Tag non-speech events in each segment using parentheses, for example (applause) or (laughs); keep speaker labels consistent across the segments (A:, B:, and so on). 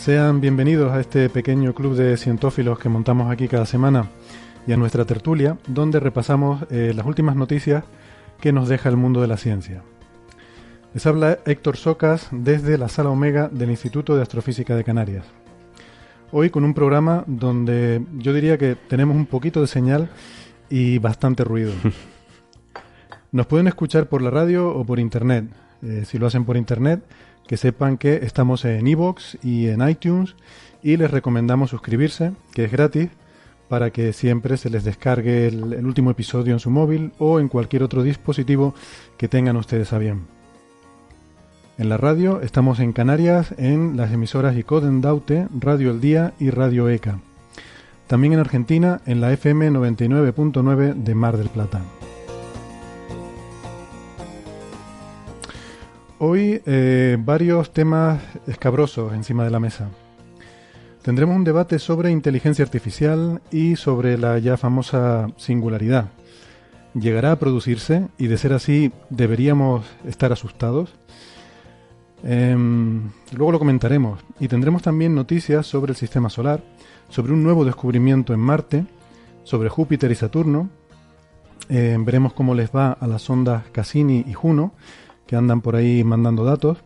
A: Sean bienvenidos a este pequeño club de cientófilos que montamos aquí cada semana y a nuestra tertulia, donde repasamos eh, las últimas noticias que nos deja el mundo de la ciencia. Les habla Héctor Socas desde la sala Omega del Instituto de Astrofísica de Canarias. Hoy con un programa donde yo diría que tenemos un poquito de señal y bastante ruido. (laughs) Nos pueden escuchar por la radio o por internet. Eh, si lo hacen por internet, que sepan que estamos en iVoox y en iTunes y les recomendamos suscribirse, que es gratis, para que siempre se les descargue el, último episodio en su móvil o en cualquier otro dispositivo que tengan ustedes a bien. En la radio estamos en Canarias en las emisoras Icoden Daute, Radio El Día y Radio ECA. También en Argentina en la FM 99.9 de Mar del Plata. Hoy eh, varios temas escabrosos encima de la mesa. Tendremos un debate sobre inteligencia artificial y sobre la ya famosa singularidad. ¿Llegará a producirse? Y de ser así, ¿deberíamos estar asustados? Em, luego lo comentaremos. Y tendremos también noticias sobre el sistema solar, sobre un nuevo descubrimiento en Marte, sobre Júpiter y Saturno. Eh, veremos cómo les va a las sondas Cassini y Juno, que andan por ahí mandando datos.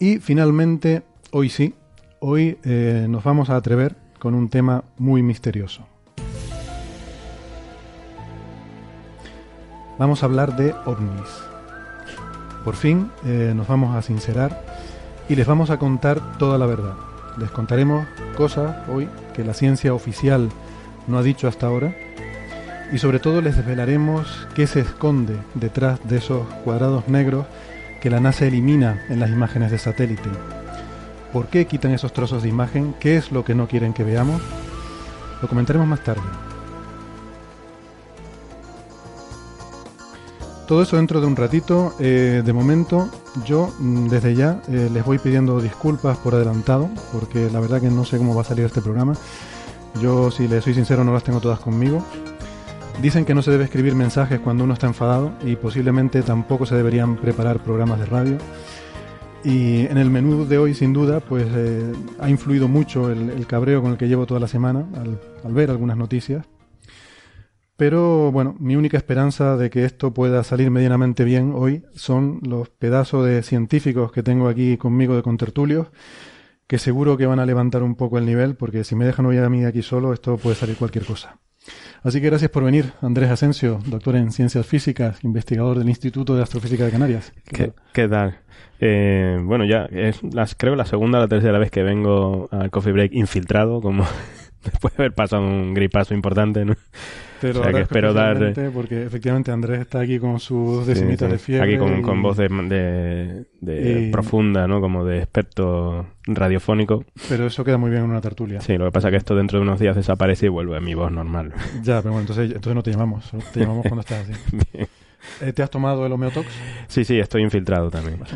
A: Y finalmente, hoy sí, hoy eh, nos vamos a atrever con un tema muy misterioso. Vamos a hablar de ovnis. Por fin eh, nos vamos a sincerar y les vamos a contar toda la verdad. Les contaremos cosas hoy que la ciencia oficial no ha dicho hasta ahora y sobre todo les desvelaremos qué se esconde detrás de esos cuadrados negros que la NASA elimina en las imágenes de satélite. ¿Por qué quitan esos trozos de imagen? ¿Qué es lo que no quieren que veamos? Lo comentaremos más tarde. Todo eso dentro de un ratito. Eh, de momento, yo mm, desde ya eh, les voy pidiendo disculpas por adelantado, porque la verdad que no sé cómo va a salir este programa. Yo, si les soy sincero, no las tengo todas conmigo. Dicen que no se debe escribir mensajes cuando uno está enfadado y posiblemente tampoco se deberían preparar programas de radio. Y en el menú de hoy, sin duda, pues eh, ha influido mucho el, cabreo con el que llevo toda la semana al, al ver algunas noticias. Pero bueno, mi única esperanza de que esto pueda salir medianamente bien hoy son los pedazos de científicos que tengo aquí conmigo de contertulios, que seguro que van a levantar un poco el nivel, porque si me dejan hoy a mí aquí solo, esto puede salir cualquier cosa. Así que gracias por venir, Andrés Asensio, doctor en ciencias físicas, investigador del Instituto de Astrofísica de Canarias.
B: ¿Qué, qué tal? Eh, bueno, ya es las, creo la segunda o la tercera vez que vengo al Coffee Break infiltrado, como (laughs) después de haber pasado un gripazo importante, ¿no?
A: Pero
B: O sea, que espero dar-
A: Porque efectivamente Andrés está aquí con sus decimitas
B: sí.
A: de fiebre.
B: Aquí con,
A: y-
B: con voz de, de- de
A: y-
B: profunda, ¿no? Como de experto radiofónico.
A: Pero eso queda muy bien en una tertulia.
B: Sí, lo que pasa es que esto dentro de unos días desaparece y vuelve a mi voz normal. (laughs)
A: Ya, pero bueno, entonces, entonces no te llamamos. Te llamamos cuando estás así. (laughs)
B: Bien.
A: Eh, ¿Te has tomado el homeotox?
B: Sí, sí, estoy infiltrado también. (laughs)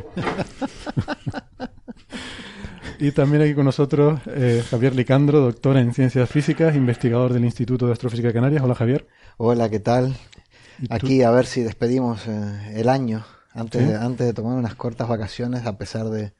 A: Y también aquí con nosotros eh, Javier Licandro, doctor en ciencias físicas, investigador del Instituto de Astrofísica de Canarias. Hola Javier.
C: Hola, ¿qué tal? Aquí a ver si despedimos eh, el año antes,
A: ¿Sí?
C: de, antes de tomar unas cortas vacaciones, a pesar de,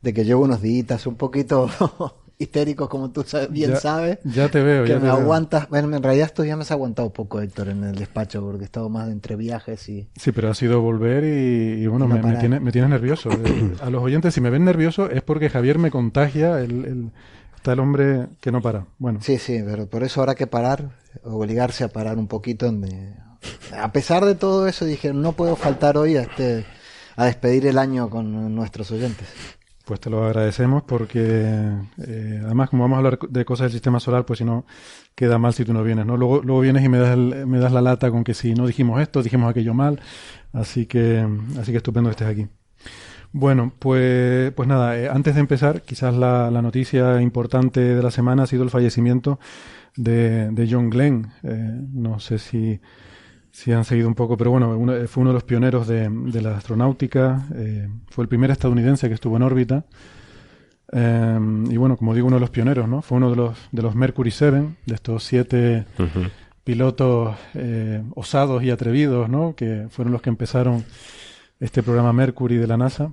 C: de que llevo unos días un poquito (laughs) histéricos, como tú bien
A: Ya-
C: sabes.
A: Ya te veo,
C: que
A: ya
C: me
A: te veo.
C: aguantas. Bueno, en realidad estos días me has aguantado poco, Héctor, en el despacho, porque he estado más entre viajes y.
A: Sí, pero ha sido volver y, y bueno,
C: no
A: me, me tiene, me tienes nervioso. (coughs) Eh, A los oyentes, si me ven nervioso, es porque Javier me contagia. El, el- está el hombre que no para. Bueno,
C: Sí, sí, pero por eso habrá que parar, obligarse a parar un poquito. Me- A pesar de todo eso, dije, no puedo faltar hoy a, este, a despedir el año con nuestros oyentes.
A: Pues te lo agradecemos porque eh, además, como vamos a hablar de cosas del sistema solar, pues si no, queda mal si tú no vienes, ¿no? Luego, luego vienes y me das, el- me das la lata con que si no dijimos esto, dijimos aquello mal. Así que, así que estupendo que estés aquí. Bueno, pues, pues nada, eh, antes de empezar, quizás la, la noticia importante de la semana ha sido el fallecimiento de, de John Glenn. Eh, no sé si, si han seguido un poco, pero bueno, uno- fue uno de los pioneros de, de la astronáutica, eh, fue el primer estadounidense que estuvo en órbita. Eh, y bueno, como digo, uno de los pioneros, ¿no? Fue uno de los, de los Mercury 7, de estos siete pilotos eh, osados y atrevidos, ¿no? Que fueron los que empezaron este programa Mercury de la NASA.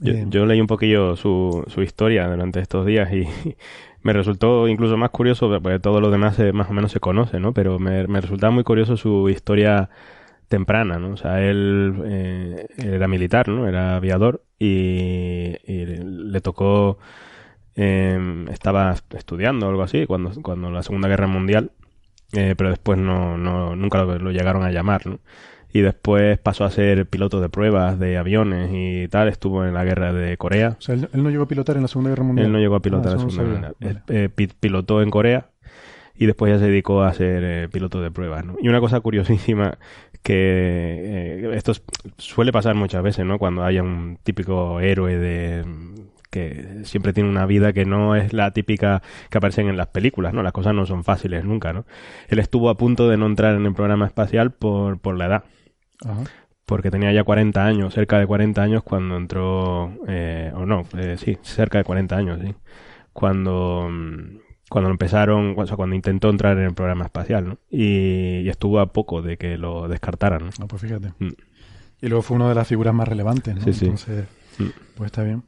B: Yo, yo leí un poquillo su, su historia durante estos días y (laughs) me resultó incluso más curioso, porque todo lo demás se- más o menos se conoce, ¿no? Pero me, me resultaba muy curioso su historia temprana, ¿no? O sea, él, eh, él era militar, ¿no? Era aviador y, y le tocó, eh, estaba estudiando o algo así cuando, cuando la Segunda Guerra Mundial, eh, pero después no, no, nunca lo, lo llegaron a llamar, ¿no? Y después pasó a ser piloto de pruebas de aviones y tal, estuvo en la guerra de Corea.
A: o sea, él, él no llegó a pilotar en la Segunda Guerra Mundial.
B: Él no llegó a pilotar
A: Ah,
B: la
A: eso no
B: Segunda. Guerra
A: Vale.
B: Mundial. Eh, pi- pilotó en Corea y después ya se dedicó a ser eh, piloto de pruebas, ¿no? Y una cosa curiosísima que eh, esto es- suele pasar muchas veces, ¿no? Cuando haya un típico héroe de que siempre tiene una vida que no es la típica que aparecen en las películas, ¿no? Las cosas no son fáciles nunca, ¿no? Él estuvo a punto de no entrar en el programa espacial por, por la edad
A: Ajá.
B: porque tenía ya 40 años, cerca de 40 años cuando entró, eh, o no, eh, sí, cerca de 40 años, sí, cuando, mm, cuando empezaron, o sea, cuando intentó entrar en el programa espacial, ¿no? Y, y estuvo a poco de que lo descartaran, ¿no?
A: Ah, pues fíjate.
B: Mm.
A: Y luego fue una de las figuras más relevantes, ¿no?
B: Sí, sí.
A: Entonces,
B: Mm.
A: pues está bien.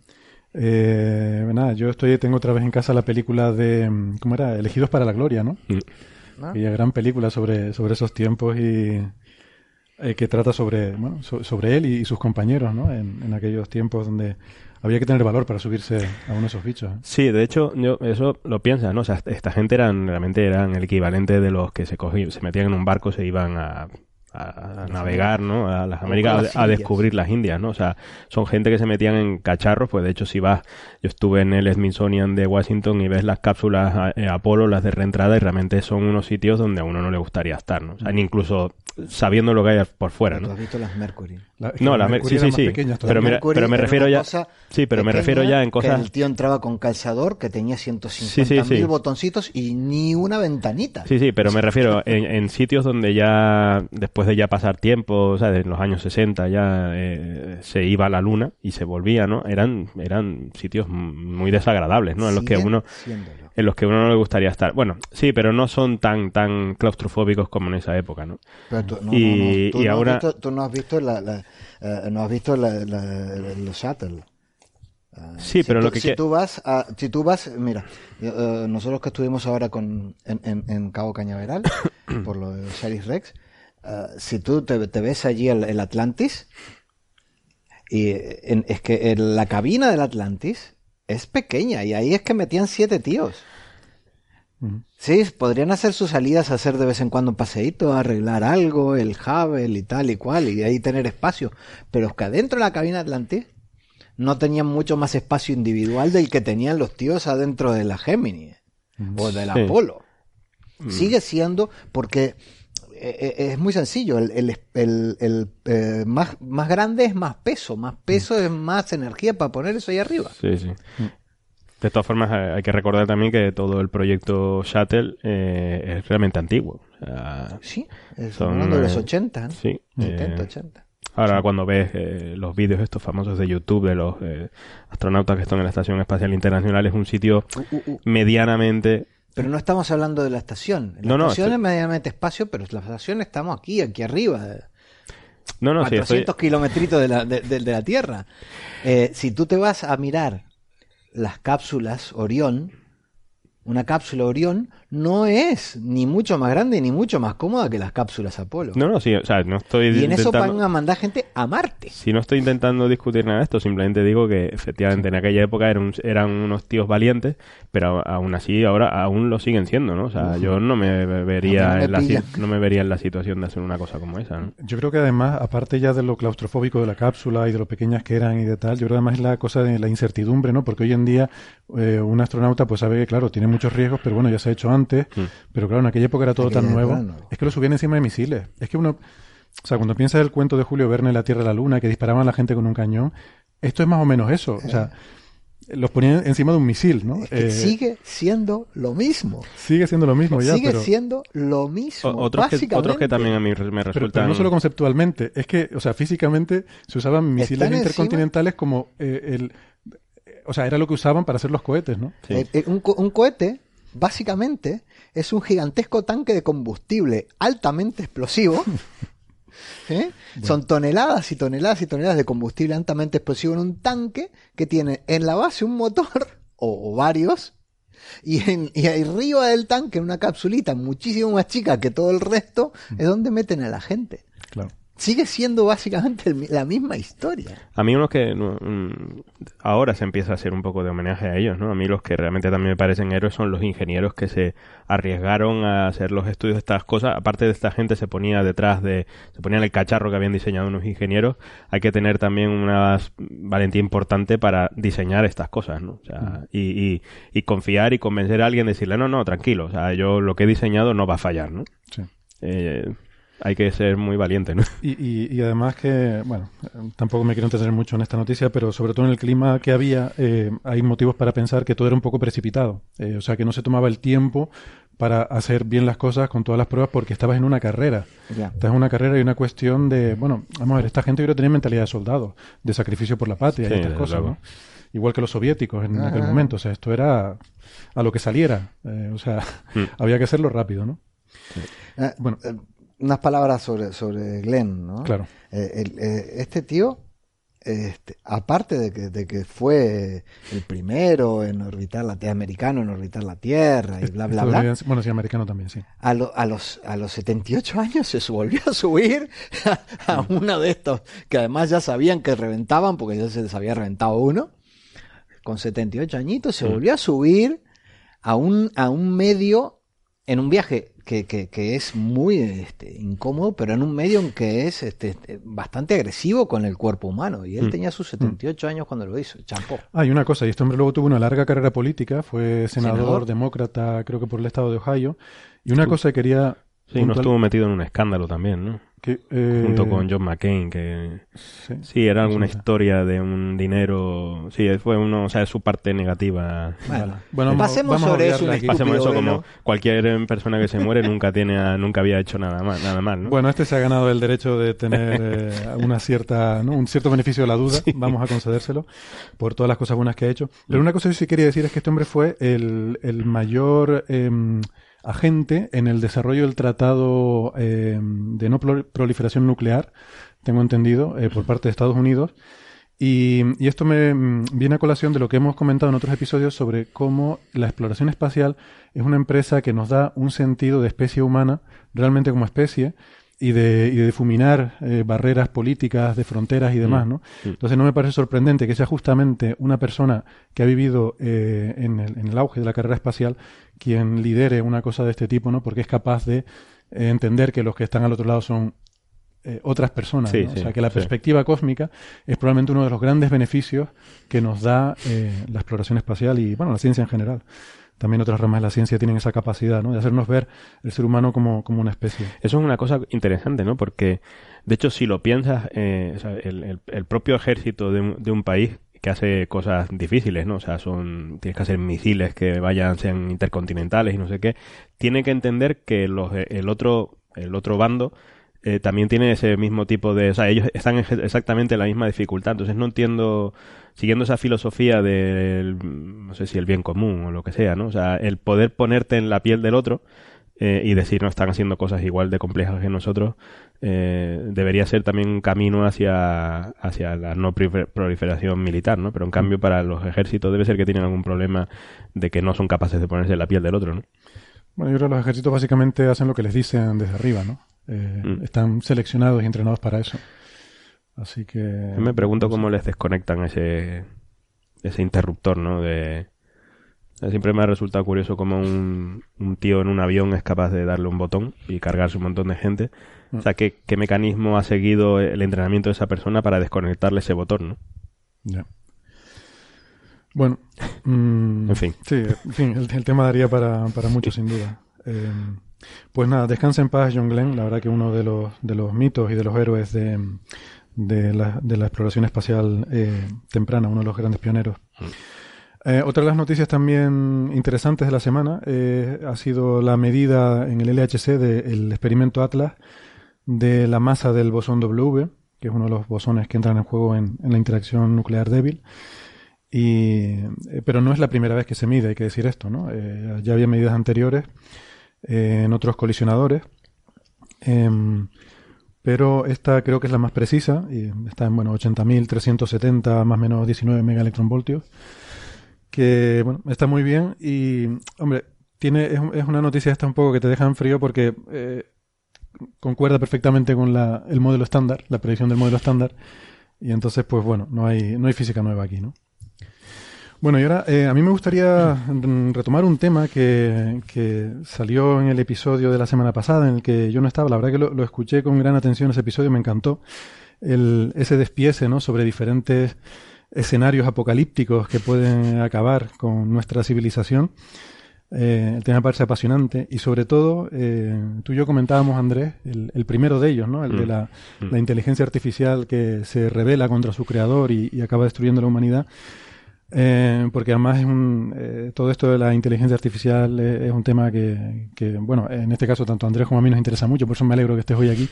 A: Eh, nada, yo estoy, tengo otra vez en casa la película de, ¿cómo era? Elegidos para la Gloria, ¿no?
B: Mm.
A: Aquella gran película sobre, sobre esos tiempos y eh, que trata sobre, bueno, so- sobre él y, sus compañeros, ¿no? En, en aquellos tiempos donde había que tener valor para subirse a uno de esos bichos. ¿eh?
B: Sí, de hecho, yo eso lo piensas, ¿no? O sea, esta gente eran, realmente eran el equivalente de los que se cogían, se metían en un barco, se iban a, a navegar, ¿no? A las Américas,
C: las
B: a, descubrir las Indias, ¿no? O sea, son gente que se metían en cacharros, pues de hecho si vas, yo estuve en el Smithsonian de Washington y ves las cápsulas eh, Apolo, las de reentrada, y realmente son unos sitios donde a uno no le gustaría estar, ¿no? O sea, ni incluso sabiendo lo que hay por fuera,
C: Tú
B: ¿no?
C: has visto las Mercury.
A: La- que
B: No,
A: las
B: la Mer-
A: Mercury
B: sí, sí, sí.
A: pequeñas
B: Pero mira,
C: Mercury
B: pero me refiero ya- sí, pero me refiero ya en
C: que
B: cosas-
C: el tío entraba con calzador que tenía 150
B: Sí, sí, sí.
C: mil botoncitos y ni una ventanita.
B: Sí, sí, pero me refiero en, en sitios donde ya, después de ya pasar tiempo, o sea, en los años 60 ya eh, se iba a la luna y se volvía, ¿no? Eran, eran sitios muy desagradables, ¿no? En los que uno,
C: siéndolo.
B: En los que a uno no le gustaría estar. Bueno, sí, pero no son tan, tan claustrofóbicos como en esa época, ¿no?
C: Pero tú, no,
B: Y-
C: no, no, tú
B: y
C: no has
B: ahora-
C: visto, tú no has visto la, la, eh, no has visto la, los shuttle. Ah,
B: Sí,
C: si
B: pero
C: tú,
B: lo que
C: si tú vas a, si tú vas, mira, eh, nosotros que estuvimos ahora con en, en, en Cabo Cañaveral (coughs) por lo de Osiris Rex, eh, si tú te, te ves allí el, el Atlantis y en- es que la cabina del Atlantis es pequeña y ahí es que metían siete tíos. Sí, podrían hacer sus salidas, hacer de vez en cuando un paseíto, arreglar algo, el Hubble y tal y cual, y ahí tener espacio. Pero es que adentro de la cabina Atlantis no tenían mucho más espacio individual del que tenían los tíos adentro de la Gemini o del
B: Sí.
C: Apolo. Sigue siendo porque eh, eh, es muy sencillo, el, el- el- el, eh, más, más grande es más peso, más peso es más energía para poner eso ahí arriba.
B: Sí, sí. De todas formas, eh, hay que recordar también que todo el proyecto Shuttle eh, es realmente antiguo. O sea,
C: Sí, estamos
B: Son,
C: hablando de los
B: eh,
C: 80, ¿no?
B: sí.
C: 70,
B: eh,
C: 80.
B: Ahora cuando ves eh, los vídeos estos famosos de YouTube de los eh, astronautas que están en la Estación Espacial Internacional, es un sitio
C: Uh, uh, uh.
B: medianamente...
C: Pero no estamos hablando de la estación. La
B: No,
C: estación es medianamente espacio, pero la estación estamos aquí, aquí arriba.
B: No, no, sí,
C: 400
B: estoy...
C: kilometritos de la, de, de- de la Tierra. Eh, si tú te vas a mirar las cápsulas Orión, una cápsula Orión no es ni mucho más grande ni mucho más cómoda que las cápsulas Apolo.
B: No, no, sí, o sea, no estoy
C: y en eso van a mandar gente a Marte.
B: Si no estoy intentando discutir nada de esto, simplemente digo que efectivamente en aquella época eran, un- eran unos tíos valientes, pero aún así ahora aún lo siguen siendo, ¿no? O sea, yo no me vería,
C: no me
B: en la, no me vería en la situación de hacer una cosa como esa, ¿no?
A: Yo creo que además, aparte ya de lo claustrofóbico de la cápsula y de lo pequeñas que eran y de tal, yo creo que además es la cosa de la incertidumbre, ¿no? Porque hoy en día eh, un astronauta pues sabe que, claro, tiene muchos riesgos, pero bueno, ya se ha hecho antes,
B: Mm.
A: pero claro, en aquella época era todo tan nuevo. Es que lo subían encima de misiles. Es que uno, o sea, cuando piensas el cuento de Julio Verne, La Tierra y la Luna, que disparaban a la gente con un cañón, esto es más o menos eso. O sea, los ponían encima de un misil, ¿no?
C: Es que
A: Eh,
C: sigue siendo lo mismo.
A: sigue siendo lo mismo ya,
C: sigue
A: pero...
C: siendo lo mismo.
B: O- otros, que,
C: básicamente.
B: otros que también a mí me resultan...
A: pero no solo conceptualmente, es que, o sea, físicamente se usaban misiles intercontinentales como eh, el... O sea, era lo que usaban para hacer los cohetes, ¿no?
B: Sí.
C: Eh, eh, un, co- un cohete, básicamente, es un gigantesco tanque de combustible altamente explosivo. (laughs) ¿eh? Son toneladas y toneladas y toneladas de combustible altamente explosivo en un tanque que tiene en la base un motor, o, o varios, y, en, y arriba del tanque, en una capsulita muchísimo más chica que todo el resto, es donde meten a la gente.
A: Claro.
C: Sigue siendo básicamente el la misma historia.
B: A mí unos que no, mm, ahora se empieza a hacer un poco de homenaje a ellos, ¿no? A mí los que realmente también me parecen héroes son los ingenieros que se arriesgaron a hacer los estudios de estas cosas. Aparte de esta gente se ponía detrás de, se ponía en el cacharro que habían diseñado unos ingenieros. Hay que tener también una valentía importante para diseñar estas cosas, ¿no? O sea, y, y, y confiar y convencer a alguien, decirle, no, no, tranquilo, o sea, yo lo que he diseñado no va a fallar, ¿no?
A: Sí.
B: Eh, hay que ser muy valiente, ¿no?
A: Y, y, y además que, bueno, tampoco me quiero entretener mucho en esta noticia, pero sobre todo en el clima que había, eh, hay motivos para pensar que todo era un poco precipitado. Eh, o sea, que no se tomaba el tiempo para hacer bien las cosas con todas las pruebas porque estabas en una carrera.
C: Ya.
A: Estás en una carrera y una cuestión de, bueno, vamos a ver, esta gente yo creo que tenía mentalidad de soldado, de sacrificio por la patria
B: Sí,
A: y estas cosas. ¿no? Igual que los soviéticos en aquel momento. O sea, esto era a lo que saliera. Eh, o sea,
B: Mm. (laughs)
A: había que hacerlo rápido, ¿no?
C: Eh,
A: Bueno.
C: eh, unas palabras sobre, sobre Glenn, ¿no?
A: Claro.
C: Eh, el- eh, este tío, este, aparte de que, de que fue el primero en orbitar la Tierra, americano en orbitar la Tierra y bla, bla, bla,
A: Bueno, sí, americano también, sí.
C: a, lo- a, los, a los 78 años se volvió a subir a, a uno de estos que además ya sabían que reventaban porque ya se les había reventado uno. Con 78 añitos se volvió a subir a un, a un medio en un viaje que, que, que es muy este, incómodo, pero en un medio en que es este, este, bastante agresivo con el cuerpo humano. Y él
B: Mm.
C: tenía sus 78 años cuando lo hizo. Champó.
A: Ah, y una cosa, y este hombre luego tuvo una larga carrera política, fue senador,
C: Senador.
A: demócrata, creo que por el estado de Ohio. Y una cosa que quería...
B: Sí, no
A: puntual-
B: estuvo metido en un escándalo también, ¿no?
A: que, eh,
B: Junto con John McCain, que
A: sí.
B: sí, era alguna
A: Sí, sí.
B: historia de un dinero... Sí, fue uno, o sea, es su parte negativa.
C: Bueno, pasemos
A: vamos
C: sobre eso. un.
B: Pasemos eso como cualquier persona que se muere nunca tiene a- nunca había hecho nada mal, nada mal, ¿no?
A: Bueno, este se ha ganado el derecho de tener eh, una cierta, ¿no? un cierto beneficio de la duda, vamos a concedérselo, por todas las cosas buenas que ha hecho. Pero una cosa que sí quería decir es que este hombre fue el, el mayor em, agente en el desarrollo del tratado em, de no prol- proliferación nuclear, tengo entendido, eh, por parte de Estados Unidos. Y, y esto me mm, viene a colación de lo que hemos comentado en otros episodios sobre cómo la exploración espacial es una empresa que nos da un sentido de especie humana, realmente como especie, y de, y de difuminar eh, barreras políticas, de fronteras y demás, ¿no?
B: Mm.
A: Entonces no me parece sorprendente que sea justamente una persona que ha vivido eh, en, el, en el auge de la carrera espacial quien lidere una cosa de este tipo, ¿no? Porque es capaz de eh, entender que los que están al otro lado son eh, otras personas.
B: Sí,
A: ¿no?
B: sí,
A: o sea, que la
B: sí.
A: perspectiva cósmica es probablemente uno de los grandes beneficios que nos da eh, la exploración espacial y, bueno, la ciencia en general. También otras ramas de la ciencia tienen esa capacidad, ¿no? De hacernos ver el ser humano como, como una especie.
B: Eso es una cosa interesante, ¿no? Porque, de hecho, si lo piensas, eh, el- el propio ejército de un, de un país que hace cosas difíciles, ¿no? O sea, son, tienes que hacer misiles que vayan, sean intercontinentales y no sé qué, tiene que entender que los, el otro, el otro bando eh, también tiene ese mismo tipo de, o sea, ellos están en exactamente en la misma dificultad, entonces no entiendo, siguiendo esa filosofía del, no sé si el bien común o lo que sea, ¿no? O sea, el poder ponerte en la piel del otro, eh, y decir no están haciendo cosas igual de complejas que nosotros, eh, debería ser también un camino hacia, hacia la no proliferación militar, ¿no? Pero en cambio para los ejércitos debe ser que tienen algún problema de que no son capaces de ponerse en la piel del otro, ¿no?
A: Bueno, yo creo que los ejércitos básicamente hacen lo que les dicen desde arriba, ¿no? Eh,
B: Mm.
A: Están seleccionados y entrenados para eso. Así que...
B: Yo me pregunto cómo les desconectan ese, ese interruptor, ¿no? De... Siempre me ha resultado curioso cómo un, un tío en un avión es capaz de darle un botón y cargarse un montón de gente. O sea, ¿qué, qué mecanismo ha seguido el entrenamiento de esa persona para desconectarle ese botón, ¿no?
A: Ya. Bueno, (laughs) mm,
B: En fin.
A: Sí, en fin, el, el tema daría para, para mucho, sin duda. (laughs) Eh, pues nada, descansa en paz John Glenn, la verdad que uno de los, de los mitos y de los héroes de, de, la, de la exploración espacial eh, temprana, uno de los grandes pioneros. Eh, otra de las noticias también interesantes de la semana eh, ha sido la medida en el LHC del experimento Atlas de la masa del bosón W, que es uno de los bosones que entran en juego en, en la interacción nuclear débil. Y, eh, pero no es la primera vez que se mide, hay que decir esto, ¿no? Ya había medidas anteriores eh, en otros colisionadores. Em, pero esta creo que es la más precisa y está en bueno 80.370 más o menos 19 megaelectronvoltios que bueno está muy bien y hombre tiene es, es una noticia esta un poco que te deja en frío porque eh, concuerda perfectamente con la, el modelo estándar la predicción del modelo estándar y entonces pues bueno no hay no hay física nueva aquí no bueno, y ahora eh, a mí me gustaría mm, retomar un tema que, que salió en el episodio de la semana pasada en el que yo no estaba. La verdad que lo, lo escuché con gran atención ese episodio, me encantó. El, ese despiece ¿no? sobre diferentes escenarios apocalípticos que pueden acabar con nuestra civilización. Eh, el tema parece apasionante y sobre todo, eh, tú y yo comentábamos, Andrés, el, el primero de ellos, ¿no? el de
B: Mm.
A: la,
B: Mm.
A: la inteligencia artificial que se revela contra su creador y, y acaba destruyendo la humanidad. Eh, porque además es un, eh, todo esto de la inteligencia artificial es un tema que, bueno, en este caso tanto a Andrés como a mí nos interesa mucho, por eso me alegro que estés hoy aquí.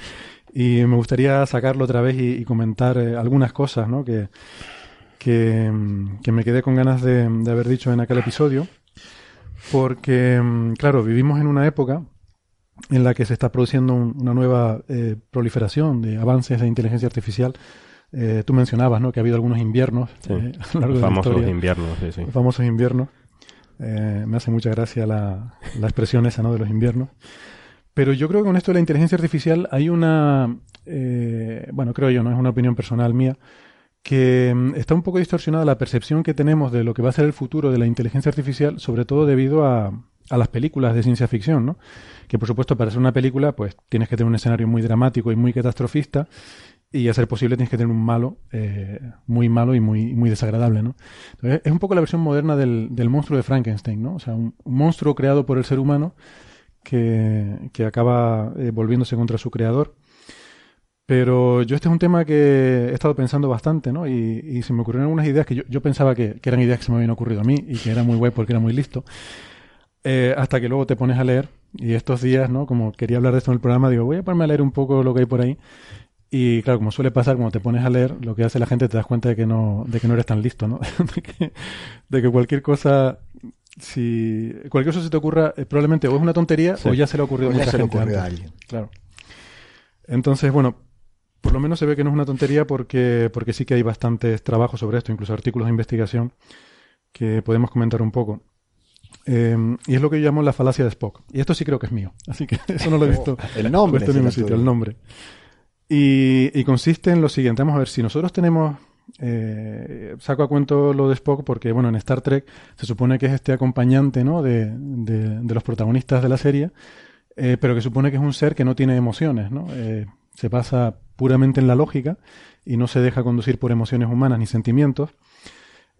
A: Y me gustaría sacarlo otra vez y, comentar eh, algunas cosas ¿no? que, que, que me quedé con ganas de, de haber dicho en aquel episodio. Porque, mm, claro, vivimos en una época en la que se está produciendo un- una nueva eh, proliferación de avances de inteligencia artificial. Eh, tú mencionabas ¿no? que ha habido algunos inviernos
B: Sí.
A: eh, (laughs) a lo largo de la historia.
B: inviernos, sí,
A: famosos inviernos. Eh, me hace mucha gracia la, la expresión esa, ¿no? De los inviernos. Pero yo creo que con esto de la inteligencia artificial hay una, eh, bueno, creo yo, no es una opinión personal mía, que mm, está un poco distorsionada la percepción que tenemos de lo que va a ser el futuro de la inteligencia artificial, sobre todo debido a, a las películas de ciencia ficción, ¿no? Que por supuesto para hacer una película, pues tienes que tener un escenario muy dramático y muy catastrofista, y a ser posible tienes que tener un malo, eh, muy malo y muy, muy desagradable, ¿no? Entonces, es un poco la versión moderna del, del monstruo de Frankenstein, ¿no? O sea, un, monstruo creado por el ser humano que, que acaba eh, volviéndose contra su creador. Pero yo este es un tema que he estado pensando bastante, ¿no? Y, y se me ocurrieron algunas ideas que yo, yo pensaba que, que eran ideas que se me habían ocurrido a mí y que era muy guay porque era muy listo. Eh, hasta que luego te pones a leer y estos días, ¿no? Como quería hablar de esto en el programa, digo, voy a ponerme a leer un poco lo que hay por ahí. Y claro, como suele pasar, cuando te pones a leer, lo que hace la gente te das cuenta de que no, de que no eres tan listo, ¿no? (laughs) de, que, de que cualquier cosa, si cualquier cosa se te ocurra, eh, probablemente o es una tontería
B: Sí.
A: o ya se le ha ocurrido a
C: O
A: mucha
C: se le
A: gente
C: a alguien.
A: Claro. Entonces, bueno, por lo menos se ve que no es una tontería porque, porque sí que hay bastantes trabajos sobre esto, incluso artículos de investigación que podemos comentar un poco. Eh, y es lo que yo llamo la falacia de Spock. Y esto sí creo que es mío. Así que (laughs) eso no lo he visto
C: El nombre.
A: puesto en ningún sitio, el nombre. Y, y consiste en lo siguiente. Vamos a ver, si nosotros tenemos... eh, saco a cuento lo de Spock porque, bueno, en Star Trek se supone que es este acompañante, ¿no? De, de- de los protagonistas de la serie, eh, pero que supone que es un ser que no tiene emociones, ¿no? Eh, se basa puramente en la lógica y no se deja conducir por emociones humanas ni sentimientos.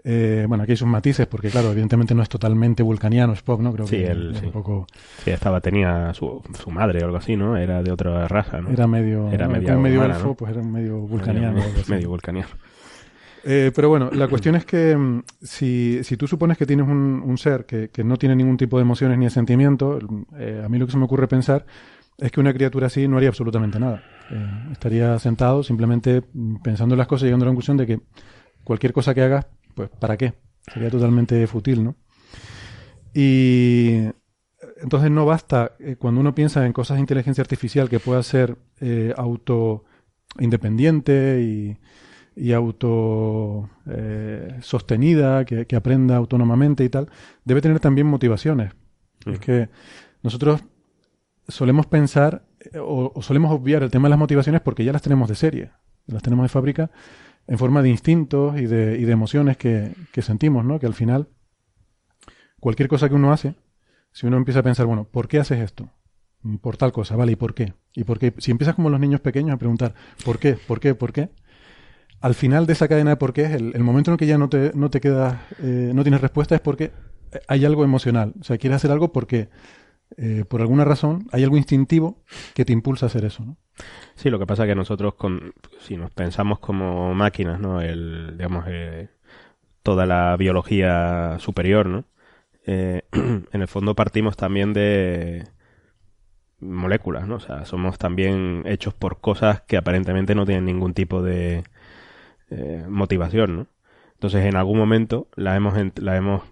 A: Eh, bueno, aquí hay sus matices porque, claro, evidentemente no es totalmente vulcaniano Spock, ¿no? Creo
B: Sí,
A: que
B: él,
A: es
B: sí.
A: un poco...
B: Sí, estaba, tenía su, su madre o algo así, ¿no? Era de otra raza, ¿no?
A: Era medio,
B: Era
A: no, medio
B: humana,
A: elfo,
B: ¿no?
A: pues era medio vulcaniano.
B: Medio, medio vulcaniano.
A: Eh, pero bueno, la cuestión es que mm, si, si tú supones que tienes un, un ser que, que no tiene ningún tipo de emociones ni de sentimiento, eh, a mí lo que se me ocurre pensar es que una criatura así no haría absolutamente nada. Estaría sentado simplemente mm, pensando en las cosas y llegando a la conclusión de que cualquier cosa que hagas, pues ¿para qué? Sería totalmente fútil, ¿no? Y entonces no basta eh, cuando uno piensa en cosas de inteligencia artificial que pueda ser eh, auto independiente y, y auto eh, sostenida, que, que aprenda autónomamente y tal, debe tener también motivaciones. Es que nosotros solemos pensar eh, o, o solemos obviar el tema de las motivaciones porque ya las tenemos de serie, las tenemos de fábrica en forma de instintos y de, y de emociones que, que sentimos, ¿no? Que al final, cualquier cosa que uno hace, si uno empieza a pensar, bueno, ¿por qué haces esto? Por tal cosa, ¿vale? ¿Y por qué? ¿Y por qué? Si empiezas como los niños pequeños a preguntar, ¿por qué? ¿Por qué? ¿Por qué? Al final de esa cadena de por qué, el, el momento en el que ya no te, no te quedas, eh, no tienes respuesta es porque hay algo emocional. O sea, quieres hacer algo porque, eh, por alguna razón, hay algo instintivo que te impulsa a hacer eso, ¿no?
B: Sí, lo que pasa es que nosotros, con, si nos pensamos como máquinas, ¿no? El, digamos, eh, toda la biología superior, ¿no? Eh, (clears throat) en el fondo partimos también de moléculas, ¿no? O sea, somos también hechos por cosas que aparentemente no tienen ningún tipo de motivación, ¿no? Entonces, en algún momento la hemos, la hemos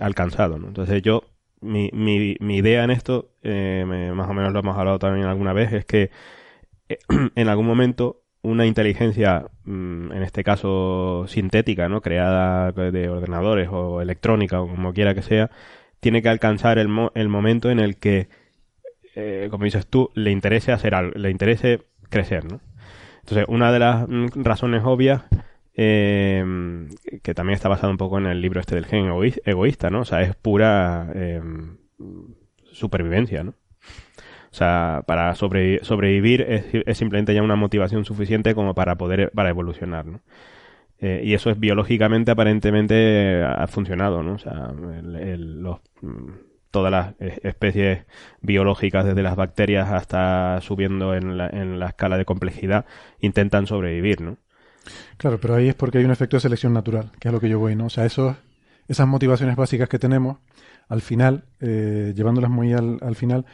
B: alcanzado, ¿no? Entonces, yo, mi, mi, mi idea en esto, eh, me- más o menos lo hemos hablado también alguna vez, es que eh, (clears throat) en algún momento una inteligencia, mm, en este caso sintética, ¿no? creada de ordenadores o electrónica o como quiera que sea, tiene que alcanzar el, mo- el momento en el que, eh, como dices tú, le interese hacer algo, le interese crecer, ¿no? Entonces, una de las mm, razones obvias eh, que también está basado un poco en el libro este del gen egoí- egoísta, ¿no? O sea, es pura eh, supervivencia, ¿no? O sea, para sobrevi- sobrevivir es, simplemente ya una motivación suficiente como para poder para evolucionar, ¿no? Eh, y eso es biológicamente aparentemente ha funcionado, ¿no? O sea, todas las especies biológicas, desde las bacterias hasta subiendo en la, en la escala de complejidad, intentan sobrevivir, ¿no?
A: Claro, pero ahí es porque hay un efecto de selección natural, que es a lo que yo voy, ¿no? O sea, esos, esas motivaciones básicas que tenemos, al final, eh, llevándolas muy al, al final,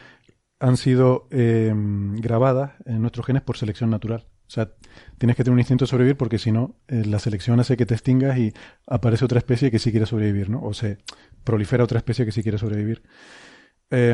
A: han sido eh, grabadas en nuestros genes por selección natural. O sea, tienes que tener un instinto de sobrevivir porque si no, eh, la selección hace que te extingas y aparece otra especie que sí quiere sobrevivir, ¿no? O se prolifera otra especie que sí quiere sobrevivir. Eh,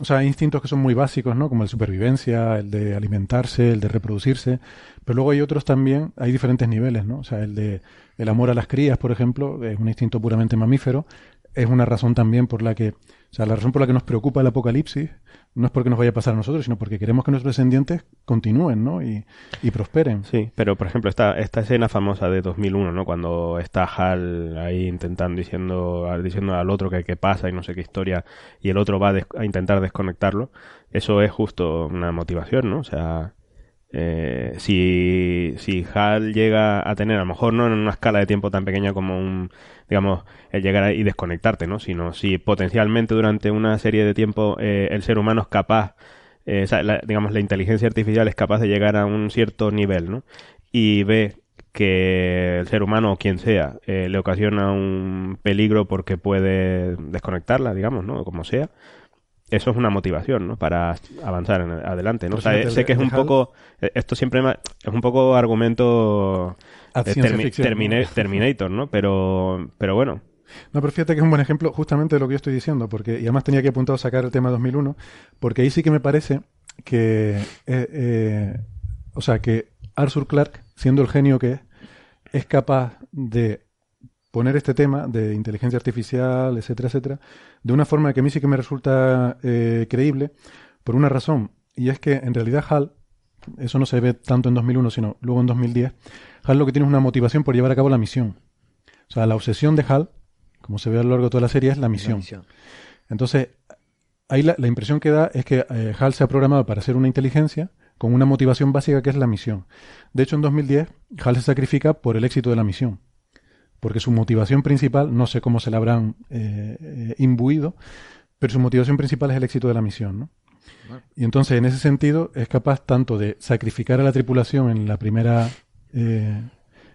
A: o sea, hay instintos que son muy básicos, ¿no? Como el supervivencia, el de alimentarse, el de reproducirse. Pero luego hay otros también, hay diferentes niveles, ¿no? O sea, el de el amor a las crías, por ejemplo, es un instinto puramente mamífero. Es una razón también por la que, o sea, la razón por la que nos preocupa el apocalipsis no es porque nos vaya a pasar a nosotros, sino porque queremos que nuestros descendientes continúen, ¿no? Y, y prosperen.
B: Sí, pero por ejemplo, esta, esta escena famosa de 2001, ¿no? Cuando está Hal ahí intentando, diciendo, diciendo al otro que qué pasa y no sé qué historia, y el otro va a, des- a intentar desconectarlo, eso es justo una motivación, ¿no? O sea, eh, si, Hal llega a tener, a lo mejor no en una escala de tiempo tan pequeña como un, digamos, el llegar y desconectarte, ¿no? Sino si potencialmente durante una serie de tiempo eh, el ser humano es capaz eh, la- digamos, la inteligencia artificial es capaz de llegar a un cierto nivel, ¿no? Y ve que el ser humano o quien sea eh, le ocasiona un peligro porque puede desconectarla, digamos, ¿no? Como sea. Eso es una motivación, ¿no? Para avanzar en- adelante, ¿no? O sea, sé que es un poco... eh, Esto siempre es un poco argumento... De
A: ciencia
B: Termi-
A: ficción, ¿no?
B: Termina- Terminator, ¿no? Pero, pero bueno,
A: No, pero fíjate que es un buen ejemplo justamente de lo que yo estoy diciendo, porque y además tenía que apuntado a sacar el tema 2001, porque ahí sí que me parece que, eh, eh, o sea, que Arthur Clarke, siendo el genio que es, es capaz de poner este tema de inteligencia artificial, etcétera, etcétera, de una forma que a mí sí que me resulta eh, creíble, por una razón, y es que en realidad HAL, eso no se ve tanto en 2001, sino luego en 2010, HAL lo que tiene es una motivación por llevar a cabo la misión. O sea, la obsesión de HAL, como se ve a lo largo de toda la serie, es la misión.
C: misión.
A: Entonces, ahí la, la impresión que da es que eh, HAL se ha programado para ser una inteligencia con una motivación básica que es la misión. De hecho, en 2010, HAL se sacrifica por el éxito de la misión. Porque su motivación principal, no sé cómo se la habrán eh, eh, imbuido, pero su motivación principal es el éxito de la misión, ¿no? Y entonces, en ese sentido, es capaz tanto de sacrificar a la tripulación en la primera eh,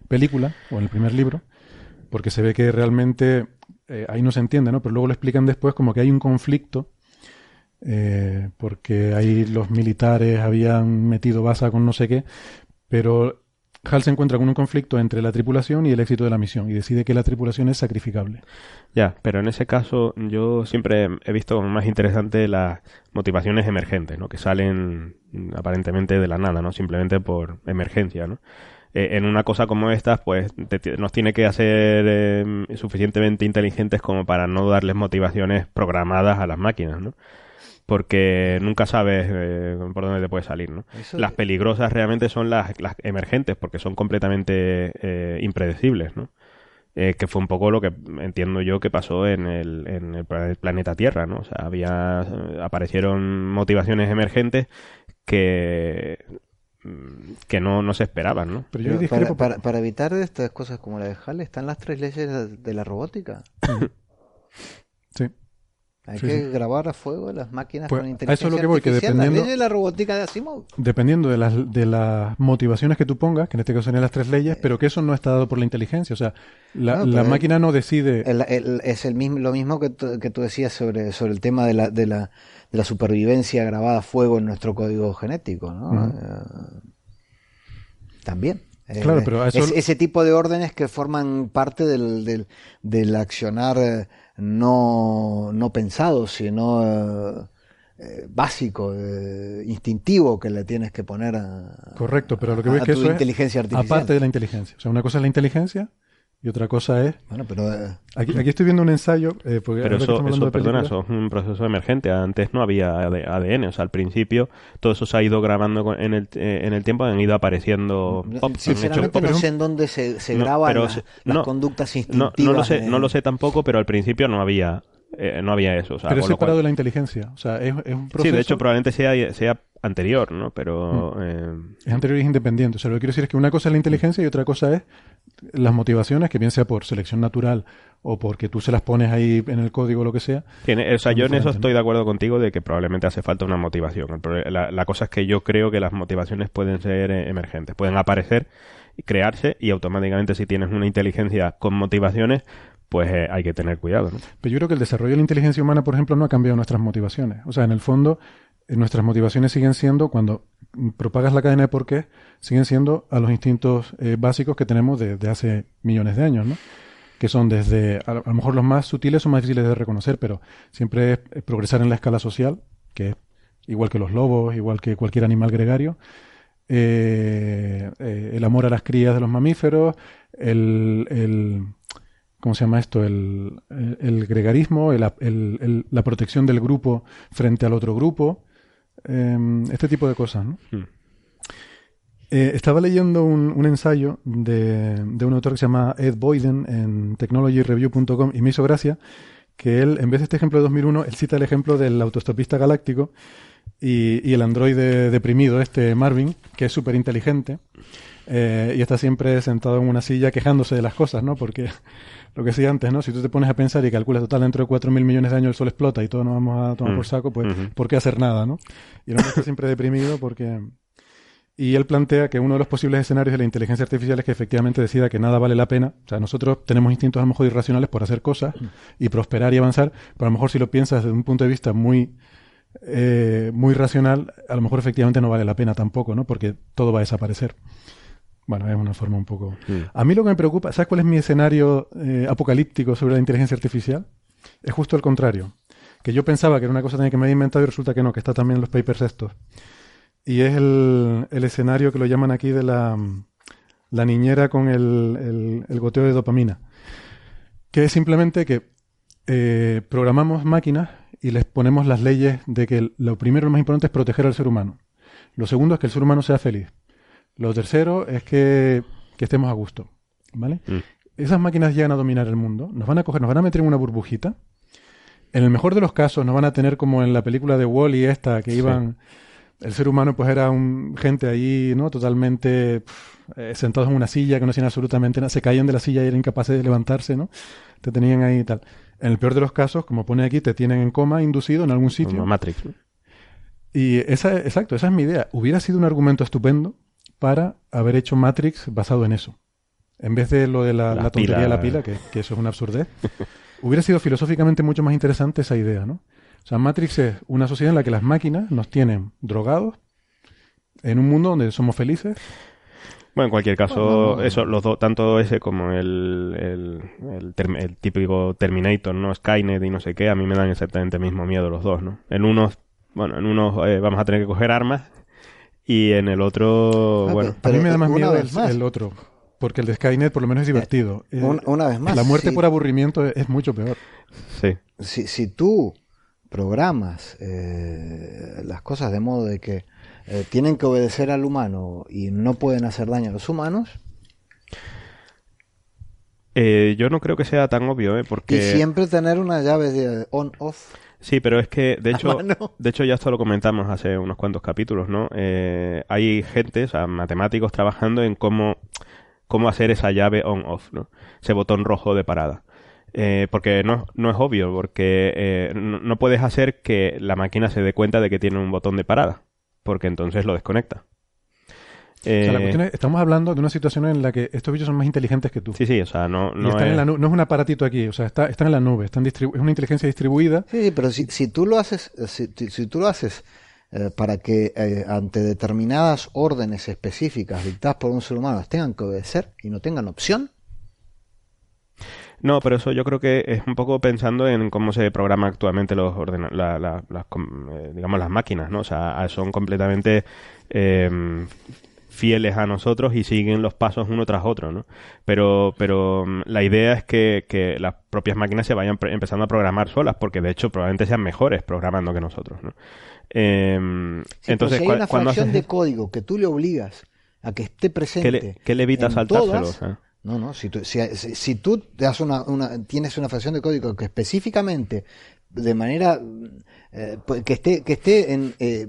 A: película o en el primer libro, porque se ve que realmente eh, ahí no se entiende, ¿no? Pero luego lo explican después como que hay un conflicto eh, porque ahí los militares habían metido basa con no sé qué, pero Hal se encuentra con un conflicto entre la tripulación y el éxito de la misión y decide que la tripulación es sacrificable.
B: Ya, pero en ese caso yo siempre he visto más interesante las motivaciones emergentes, ¿no? Que salen aparentemente de la nada, ¿no? Simplemente por emergencia, ¿no? Eh, en una cosa como esta, pues te- nos tiene que hacer eh, suficientemente inteligentes como para no darles motivaciones programadas a las máquinas, ¿no? Porque nunca sabes eh, por dónde te puede salir, ¿no?
C: Eso-
B: Las peligrosas realmente son las, las emergentes, porque son completamente eh, impredecibles, ¿no? Eh, que fue un poco lo que entiendo yo que pasó en el, en el pla- planeta Tierra, ¿no? O sea, había, aparecieron motivaciones emergentes que, mm, que no, no se esperaban, ¿no?
A: Pero yo
C: Pero
A: discrepo
C: para, para, para evitar estas cosas como la de Hal, están las tres leyes de- de la robótica. (laughs)
A: Sí.
C: Hay
A: Sí,
C: que
A: sí.
C: grabar a fuego las máquinas
A: Pues,
C: con
A: a eso
C: inteligencia
A: es lo que voy, que dependiendo-
C: de la robótica de Asimov.
A: Dependiendo de las, de las motivaciones que tú pongas, que en este caso serían las tres leyes, pero que eso no está dado por la inteligencia. O sea, la,
C: No,
A: la
C: pero-
A: máquina no decide.
C: El- el- es el mismo, lo mismo que, que tú decías sobre, sobre el tema de la, de, la, de la supervivencia grabada a fuego en nuestro código genético, ¿no? Eh, también. Eh,
A: Claro, pero a eso-
C: es- ese tipo de órdenes que forman parte del, del, del accionar eh, no, no pensado, sino eh, eh, básico, eh, instintivo que le tienes que poner a,
A: Correcto, pero lo que veo
C: a
A: es que
C: tu
A: eso es
C: inteligencia artificial.
A: aparte de la inteligencia. O sea, una cosa es la inteligencia y otra cosa es.
C: Bueno, pero eh,
A: Aquí, aquí estoy viendo un ensayo. eh, porque
B: Pero
A: que
B: eso, eso
A: de
B: perdona, eso es un proceso emergente. Antes no había AD- ADN, o sea, al principio todo eso se ha ido grabando con- en el, eh, en el tiempo, han ido apareciendo
C: No,
B: pop, han hecho
C: Sinceramente
B: pop.
C: no sé en dónde se, se
B: No,
C: graban
B: pero
C: las
B: no,
C: conductas
B: No,
C: instintivas.
B: no lo sé, no lo sé tampoco, pero al principio no había, eh, no había eso. O sea,
A: pero es
B: cual-
A: separado de la inteligencia. O sea, es, es un proceso.
B: Sí, de hecho probablemente sea, sea anterior, ¿no? Pero
A: Mm.
B: eh,
A: Es anterior y es independiente. O sea, lo que quiero decir es que una cosa es la inteligencia y otra cosa es las motivaciones, que bien sea por selección natural o porque tú se las pones ahí en el código o lo que sea.
B: tiene, o sea, yo en eso estoy de acuerdo contigo de que probablemente hace falta una motivación. La, la cosa es que yo creo que las motivaciones pueden ser eh, emergentes, pueden aparecer y crearse y automáticamente si tienes una inteligencia con motivaciones, pues eh, hay que tener cuidado, ¿no?
A: Pero yo creo que el desarrollo de la inteligencia humana, por ejemplo, no ha cambiado nuestras motivaciones. O sea, en el fondo, nuestras motivaciones siguen siendo, cuando propagas la cadena de por qué, siguen siendo a los instintos eh, básicos que tenemos desde hace millones de años, ¿no? Que son desde, a, lo mejor los más sutiles son más difíciles de reconocer, pero siempre es eh, progresar en la escala social, que es igual que los lobos, igual que cualquier animal gregario. Eh, eh, el amor a las crías de los mamíferos, el, el- ¿cómo se llama esto? El, el- el gregarismo, el- la protección del grupo frente al otro grupo, eh, este tipo de cosas, ¿no?
B: Mm.
A: Eh, estaba leyendo un, un ensayo de, de un autor que se llama Ed Boyden en technologyreview.com y me hizo gracia que él, en vez de este ejemplo de 2001, él cita el ejemplo del autostopista galáctico y, y el androide deprimido, este Marvin, que es súper inteligente eh, y está siempre sentado en una silla quejándose de las cosas, ¿no? Porque lo que decía antes, ¿no? Si tú te pones a pensar y calculas total dentro de 4.000 millones de años el sol explota y todos nos vamos a tomar
B: Mm.
A: por saco, pues. ¿por qué hacer nada, no? Y el hombre está siempre deprimido porque... Y él plantea que uno de los posibles escenarios de la inteligencia artificial es que efectivamente decida que nada vale la pena. O sea, nosotros tenemos instintos a lo mejor irracionales por hacer cosas y prosperar y avanzar, pero a lo mejor si lo piensas desde un punto de vista muy, eh, muy racional, a lo mejor efectivamente no vale la pena tampoco, ¿no? Porque todo va a desaparecer. Bueno, es una forma un poco...
B: Mm.
A: A mí lo que me preocupa, ¿sabes cuál es mi escenario eh, apocalíptico sobre la inteligencia artificial? Es justo el contrario. Que yo pensaba que era una cosa que me había inventado y resulta que no, que está también en los papers estos. Y es el, el escenario que lo llaman aquí de la, la niñera con el, el- el goteo de dopamina. Que es simplemente que eh, programamos máquinas y les ponemos las leyes de que lo primero, lo más importante es proteger al ser humano. Lo segundo es que el ser humano sea feliz. Lo tercero es que, que estemos a gusto. ¿Vale?
B: Mm.
A: Esas máquinas llegan a dominar el mundo, nos van a coger, nos van a meter en una burbujita. En el mejor de los casos nos van a tener como en la película de Wall-E esta, que iban... El ser humano pues era un gente ahí, ¿no? Totalmente eh, sentados en una silla que no hacían absolutamente nada. Se caían de la silla y eran incapaces de levantarse, ¿no? Te tenían ahí y tal. En el peor de los casos, como pone aquí, te tienen en coma inducido en algún sitio.
B: Como Matrix.
A: Y esa, exacto, esa es mi idea. Hubiera sido un argumento estupendo para haber hecho Matrix basado en eso. En vez de lo de la,
B: La
A: la tontería de la
B: pila.
A: pila, que, que eso es una absurdez, (laughs) hubiera sido filosóficamente mucho más interesante esa idea, ¿no? O sea, Matrix es una sociedad en la que las máquinas nos tienen drogados en un mundo donde somos felices
B: Bueno, en cualquier caso,
C: No, no, no.
B: eso, los dos, tanto ese como el, el, el, term- el típico Terminator, ¿no? Skynet y no sé qué, a mí me dan exactamente el mismo miedo los dos, ¿no? En unos, bueno, en unos eh, vamos a tener que coger armas y en el otro,
C: Ah,
B: bueno,
A: A mí me da más miedo el,
C: más.
A: el otro. Porque el de Skynet por lo menos es divertido. Eh,
C: una, una vez más,
A: la muerte
C: si-
A: por aburrimiento es, es mucho peor.
B: sí.
C: si, si tú programas eh, las cosas de modo de que eh, tienen que obedecer al humano y no pueden hacer daño a los humanos,
B: Eh, yo no creo que sea tan obvio, ¿eh? Porque...
C: y siempre tener una llave de on-off.
B: Sí, pero es que, de hecho, de hecho ya esto lo comentamos hace unos cuantos capítulos, ¿no? Eh, hay gente, o sea, matemáticos trabajando en cómo, cómo hacer esa llave on-off, ¿no? Ese botón rojo de parada. Eh, porque no, no es obvio, porque eh, no, no puedes hacer que la máquina se dé cuenta de que tiene un botón de parada, porque entonces lo desconecta.
A: O sea, la
B: Eh,
A: cuestión es, estamos hablando de una situación en la que estos bichos son más inteligentes que tú.
B: Sí, sí, o sea, no,
A: y
B: no
A: están
B: es...
A: en la no es un aparatito aquí, o sea, está, están en la nube, están es una inteligencia distribuida.
C: Sí, sí, pero si, si tú lo haces, si, tú lo haces eh, para que eh, ante determinadas órdenes específicas dictadas por un ser humano tengan que obedecer y no tengan opción,
B: No, pero eso yo creo que es un poco pensando en cómo se programa actualmente los ordena la- la- las, digamos las máquinas, ¿no? O sea, son completamente eh, fieles a nosotros y siguen los pasos uno tras otro, ¿no? Pero, pero mm, la idea es que, que las propias máquinas se vayan empezando a programar solas, porque de hecho probablemente sean mejores programando que nosotros, ¿no? Eh,
C: Sí, pero
B: entonces,
C: si hay una fracción
B: haces-
C: de código que tú le obligas a que esté presente.
B: ¿Qué le, qué le evita
C: en
B: saltárselo?
C: todas,
B: O sea,
C: No, no, si tú, si, si- tú te das una, una- tienes una fracción de código que específicamente, de manera eh, pues, que esté, que esté en... eh,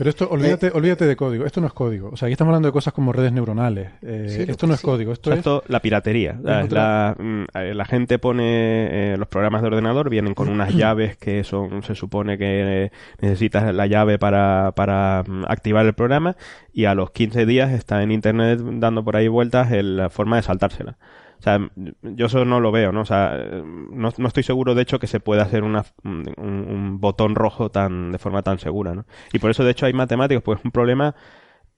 A: Pero esto, olvídate,
C: Eh,
A: olvídate de código. Esto no es código. O sea, aquí estamos hablando de cosas como redes neuronales. Eh,
C: Sí,
A: esto no es
C: sí.
A: código.
B: O
A: Esto
B: sea,
A: es
B: esto, la piratería. La, mm, eh, la gente pone eh, los programas de ordenador, vienen con unas (clears throat) llaves que son, se supone que eh, necesitas la llave para, para mm, activar el programa y a los 15 días está en internet dando por ahí vueltas el- la forma de saltársela. O sea, yo eso no lo veo, ¿no? O sea, no, no estoy seguro, de hecho, que se pueda hacer una, un, un botón rojo tan de forma tan segura, ¿no? Y por eso, de hecho, hay matemáticos, pues es un problema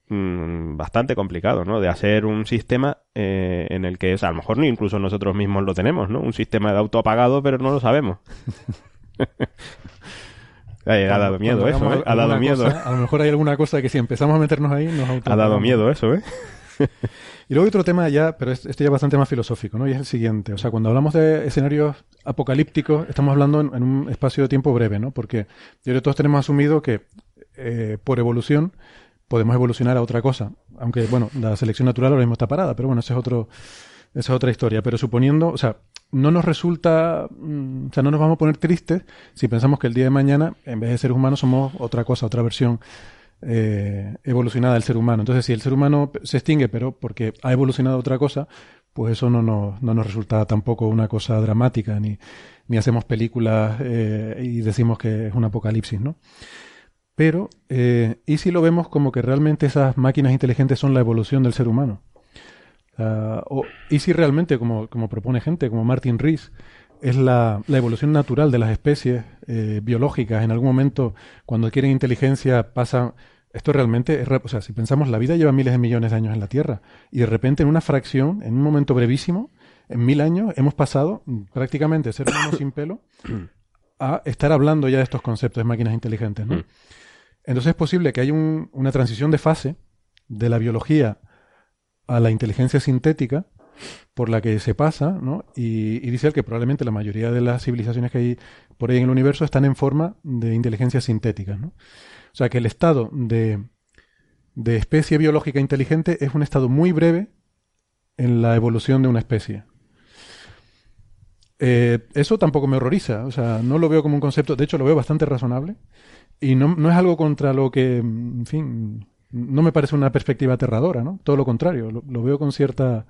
B: mm, bastante complicado, ¿no? De hacer un sistema eh, en el que, o sea, a lo mejor ni incluso nosotros mismos lo tenemos, ¿no? Un sistema de auto apagado, pero no lo sabemos. (laughs) Eh, ha dado miedo eso, ¿eh? Ha dado miedo.
A: cosa, a lo mejor hay alguna cosa que si empezamos a meternos ahí nos
B: Ha dado miedo eso, ¿eh? (laughs)
A: Y luego hay otro tema ya, pero es- este ya es bastante más filosófico, ¿no? Y es el siguiente. O sea, cuando hablamos de escenarios apocalípticos, estamos hablando en, en un espacio de tiempo breve, ¿no? Porque yo creo que todos tenemos asumido que eh, por evolución podemos evolucionar a otra cosa. Aunque, bueno, la selección natural ahora mismo está parada, pero bueno, ese es otro, esa es otra historia. Pero suponiendo, o sea, no nos resulta, mm, o sea, no nos vamos a poner tristes si pensamos que el día de mañana, en vez de seres humanos, somos otra cosa, otra versión eh, evolucionada del ser humano. Entonces, si el ser humano se extingue, pero porque ha evolucionado otra cosa, pues eso no nos, no nos resulta tampoco una cosa dramática, ni, ni hacemos películas eh, y decimos que es un apocalipsis, ¿no? Pero, eh, ¿y si lo vemos como que realmente esas máquinas inteligentes son la evolución del ser humano? Ah, o, ¿Y si realmente, como, como propone gente, como Martin Rees, es la, la evolución natural de las especies biológicas? En algún momento, cuando adquieren inteligencia, pasan... Esto realmente es... O sea, si pensamos, la vida lleva miles de millones de años en la Tierra y de repente en una fracción, en un momento brevísimo, en mil años, hemos pasado prácticamente de ser humanos (coughs) sin pelo a estar hablando ya de estos conceptos de máquinas inteligentes, ¿no?
B: Mm.
A: Entonces es posible que haya un- una transición de fase de la biología a la inteligencia sintética por la que se pasa, ¿no? Y, y dice él que probablemente la mayoría de las civilizaciones que hay por ahí en el universo están en forma de inteligencia sintética, ¿no? O sea que el estado de, de especie biológica inteligente es un estado muy breve en la evolución de una especie. Eh, eso tampoco me horroriza, o sea, no lo veo como un concepto, de hecho lo veo bastante razonable y no, no es algo contra lo que, en fin, no me parece una perspectiva aterradora, ¿no? Todo lo contrario, lo, lo veo con cierta...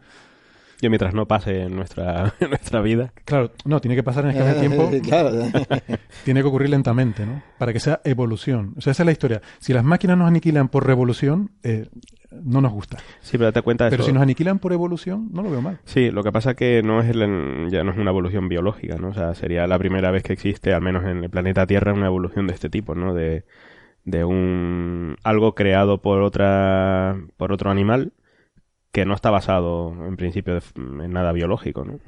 B: Yo mientras no pase en nuestra, (laughs) en nuestra vida.
A: Claro, no, tiene que pasar en escala de (laughs) tiempo,
C: claro. (laughs)
A: tiene que ocurrir lentamente, ¿no? Para que sea evolución. O sea, esa es la historia. Si las máquinas nos aniquilan por revolución, eh, no nos gusta.
B: Sí, pero date cuenta de
A: Pero
B: eso.
A: si nos aniquilan por evolución, no lo veo mal.
B: Sí, lo que pasa que no es el- ya no es una evolución biológica, ¿no? O sea, sería la primera vez que existe, al menos en el planeta Tierra, una evolución de este tipo, ¿no? De, de un algo creado por otra por otro animal que no está basado en principio de- en nada biológico, ¿no?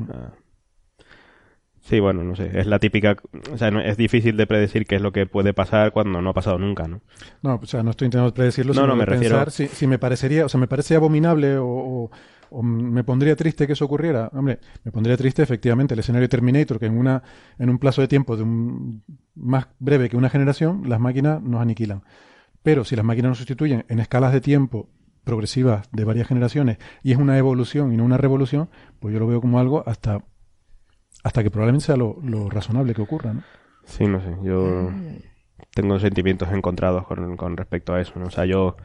B: Sí, bueno, no sé, es la típica, o sea, no- es difícil de predecir qué es lo que puede pasar cuando no ha pasado nunca, ¿no?
A: No, o sea, no estoy intentando predecirlo,
B: No,
A: sino
B: no, me refiero-
A: pensar si, si me parecería, o sea, me parece abominable o, o- o me pondría triste que eso ocurriera. Hombre, me pondría triste efectivamente el escenario Terminator, que en una en un plazo de tiempo de un más breve que una generación, las máquinas nos aniquilan. Pero si las máquinas nos sustituyen en escalas de tiempo progresivas de varias generaciones y es una evolución y no una revolución, pues yo lo veo como algo hasta hasta que probablemente sea lo, lo razonable que ocurra, ¿no?
B: Sí, no sé, yo tengo sentimientos encontrados con, con respecto a eso, ¿no? O sea, yo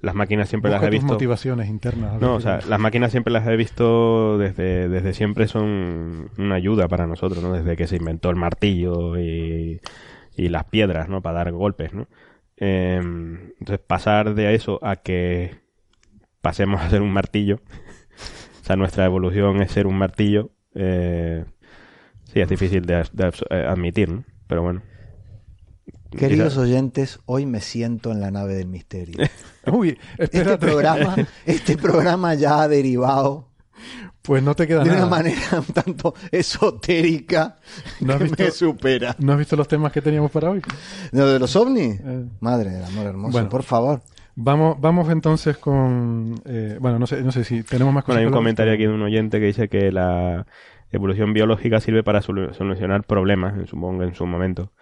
B: las máquinas siempre
A: Busca
B: las he
A: tus
B: visto...
A: motivaciones internas.
B: No, o sea, las máquinas siempre las he visto desde, desde siempre son una ayuda para nosotros, ¿no? Desde que se inventó el martillo y, y las piedras, ¿no? Para dar golpes, ¿no? Eh, entonces, pasar de eso a que pasemos a ser un martillo, o sea, nuestra evolución es ser un martillo, eh, sí, es difícil de, de eh, admitir, ¿no? Pero bueno.
C: Queridos oyentes, hoy me siento en la nave del misterio. (laughs)
A: Uy,
C: Este programa, este programa ya ha derivado
A: Pues no te queda
C: de
A: nada.
C: una manera un tanto esotérica
A: ¿No
C: que
A: visto-
C: me supera.
A: ¿No has visto los temas que teníamos para hoy?
C: ¿Lo de los ovnis?
A: Eh.
C: Madre del amor hermoso,
A: Bueno.
C: por favor.
A: Vamos, vamos entonces con... eh, bueno, no sé, no sé si tenemos más cosas.
B: Bueno, hay un comentario aquí de un oyente que dice que la evolución biológica sirve para solu- solucionar problemas, en- supongo en su momento.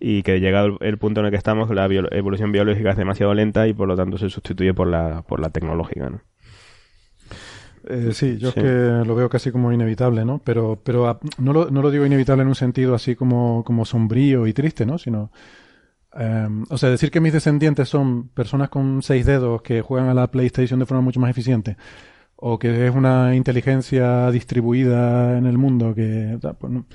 B: Y que llegado el, punto en el que estamos, la bio- evolución biológica es demasiado lenta y por lo tanto se sustituye por la, por la tecnológica, ¿no?
A: Eh, sí, yo
B: Sí.
A: es que lo veo casi como inevitable, ¿no? Pero, pero ah, no, lo, no lo digo inevitable en un sentido así como, como sombrío y triste, ¿no? Sino... eh, o sea, decir que mis descendientes son personas con seis dedos que juegan a la PlayStation de forma mucho más eficiente o que es una inteligencia distribuida en el mundo que... pues no,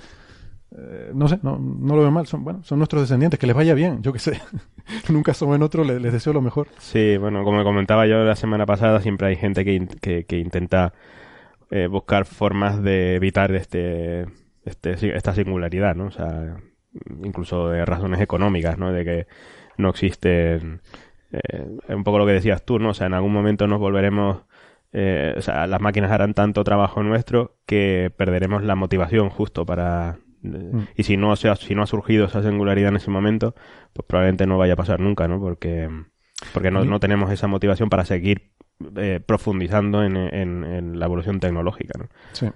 A: eh, no sé, no, no lo veo mal. Son, bueno, son nuestros descendientes, que les vaya bien, yo qué sé. (laughs) en un caso o en otro le- les, deseo lo mejor.
B: Sí, bueno, como comentaba yo la semana pasada, siempre hay gente que, que, que intenta eh, buscar formas de evitar este, este, esta singularidad, ¿no? O sea, incluso de razones económicas, ¿no? De que no existen... eh, un poco lo que decías tú, ¿no? O sea, en algún momento nos volveremos... eh, o sea, las máquinas harán tanto trabajo nuestro que perderemos la motivación justo para...
A: Mm.
B: Y si no, se ha- si no ha surgido esa singularidad en ese momento, pues probablemente no vaya a pasar nunca, ¿no? Porque, porque no, no tenemos esa motivación para seguir eh, profundizando en, en- en la evolución tecnológica, ¿no?
A: Sí.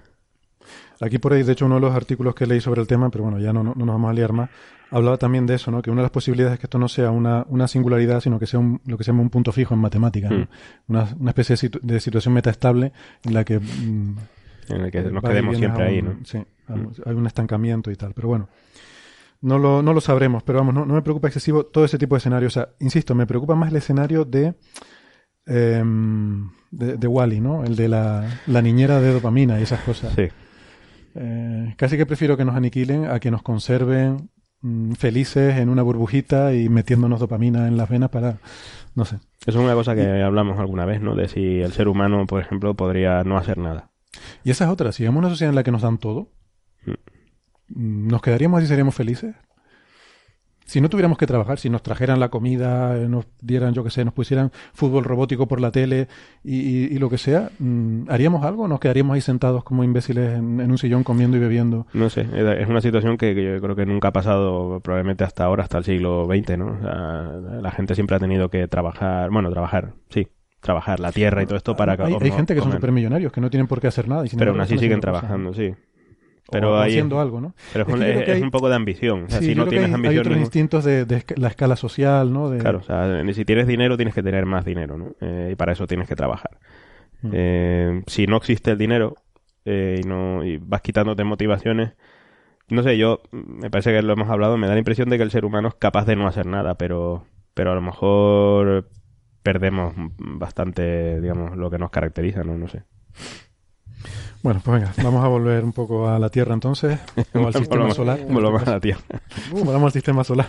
A: Aquí por ahí, de hecho, uno de los artículos que leí sobre el tema, pero bueno, ya no, no, no nos vamos a liar más, hablaba también de eso, ¿no? Que una de las posibilidades es que esto no sea una, una singularidad, sino que sea un- lo que se llama un punto fijo en matemáticas, ¿no?
B: Mm.
A: Una, una especie de, situ- de situación metaestable en la que... mm,
B: En el que nos
A: va y
B: quedemos siempre ahí, ¿no?
A: Sí, un- hay un estancamiento y tal, pero bueno. No lo, no lo sabremos, pero vamos, no, no me preocupa excesivo todo ese tipo de escenarios. O sea, insisto, me preocupa más el escenario de em, de, de Wally, ¿no? El de la, la niñera de dopamina y esas cosas.
B: Sí.
A: Eh, casi que prefiero que nos aniquilen a que nos conserven mm, felices en una burbujita y metiéndonos dopamina en las venas para, no sé.
B: Eso es una cosa que hablamos alguna vez, ¿no? De si el ser humano, por ejemplo, podría no hacer nada.
A: Y esa es otra, si vemos una sociedad en la que nos dan todo, mm, ¿nos quedaríamos así y seríamos felices? Si no tuviéramos que trabajar, si nos trajeran la comida, eh, nos dieran, yo qué sé, nos pusieran fútbol robótico por la tele y, y- y lo que sea, mm, ¿haríamos algo o nos quedaríamos ahí sentados como imbéciles en, en un sillón comiendo y bebiendo?
B: No sé, es una situación que, que yo creo que nunca ha pasado probablemente hasta ahora, hasta el siglo XX, ¿no? O sea, la gente siempre ha tenido que trabajar, bueno, trabajar, sí, trabajar la tierra y todo esto para
A: hay, hay gente que son
B: comer.
A: supermillonarios, que no tienen por qué hacer nada. Y sin
B: Pero aún así siguen trabajando, sí. Pero
A: o haciendo algo, ¿no?
B: Pero es,
A: Es
B: un,
A: que yo creo
B: es-
A: que
B: es
A: hay-
B: un poco de ambición. O sea,
A: Sí,
B: si no tienes
A: hay, hay
B: ambición...
A: otros
B: no-
A: instintos de, la escala social, ¿no? De,
B: Claro, o sea, ni si tienes dinero tienes que tener más dinero, ¿no? Eh, y para eso tienes que trabajar.
A: Mm.
B: Eh, si no existe el dinero eh, y no y vas quitándote motivaciones, no sé, yo me parece que lo hemos hablado, me da la impresión de que el ser humano es capaz de no hacer nada, pero pero a lo mejor perdemos bastante, digamos, lo que nos caracteriza, ¿no? No sé.
A: Bueno, pues venga, vamos a volver un poco a la Tierra entonces, (laughs) o al sistema
B: Volvamos-
A: solar.
B: volvamos a la Tierra.
A: Uh, volvamos al sistema solar.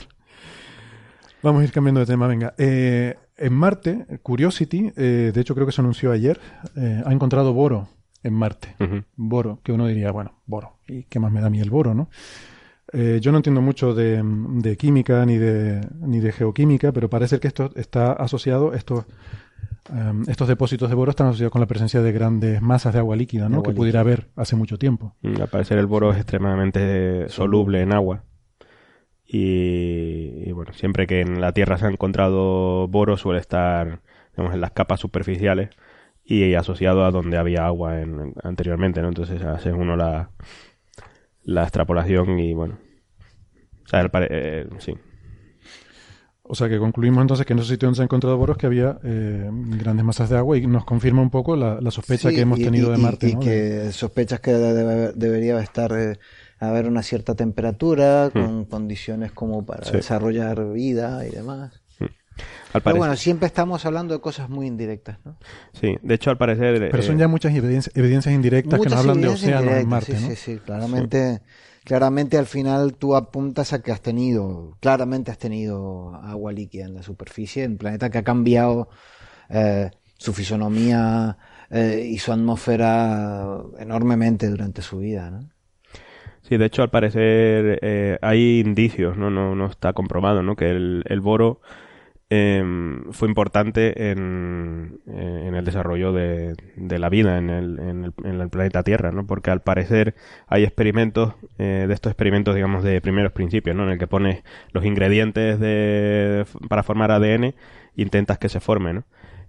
A: Vamos a ir cambiando de tema, venga. Eh, en Marte, Curiosity, eh, de hecho creo que se anunció ayer, eh, ha encontrado boro en Marte. Boro, que uno diría, bueno, boro, ¿y qué más me da a mí el boro, no? Yo no entiendo mucho de, de química ni de, ni de geoquímica, pero parece que esto está asociado, estos, em, estos depósitos de boro están asociados con la presencia de grandes masas de agua líquida, ¿no?
C: Agua
A: que pudiera haber hace mucho tiempo.
B: Mm, Al parecer el boro es extremadamente soluble en agua. Y, y, bueno, siempre que en la Tierra se ha encontrado boro suele estar digamos, en las capas superficiales y asociado a donde había agua en- anteriormente, ¿no? Entonces hace uno la, la extrapolación y bueno. O sea, el eh, sí.
A: O sea que concluimos entonces que en esos sitios donde se han encontrado boros que había eh, grandes masas de agua y nos confirma un poco la, la sospecha
C: Sí,
A: que hemos
C: y-
A: tenido
C: y-
A: de
C: y-
A: Marte.
C: Y,
A: ¿no? De-
C: que sospechas que debe- debería estar eh, haber una cierta temperatura, con condiciones como para
B: Hmm. Sí.
C: desarrollar vida y demás.
B: Al
C: Pero bueno, siempre estamos hablando de cosas muy indirectas, ¿no?
B: sí. De hecho, al parecer...
A: Pero son
B: eh,
A: ya muchas evidencias, evidencias indirectas que nos hablan de océanos en Marte,
C: sí,
A: ¿no?
C: sí, sí, claramente, claramente al final tú apuntas a que has tenido, claramente has tenido agua líquida en la superficie, en un planeta que ha cambiado eh, su fisonomía eh, y su atmósfera enormemente durante su vida, ¿no?
B: Sí, de hecho, al parecer eh, hay indicios, ¿no? No, no está comprobado, ¿no? Que el, el boro em, fue importante en, eh, en el desarrollo de, la vida en el, en, el, en el planeta Tierra, ¿no? Porque al parecer hay experimentos, eh, de estos experimentos, digamos, de primeros principios, ¿no? En el que pones los ingredientes de, para formar ADN e intentas que se forme, ¿no?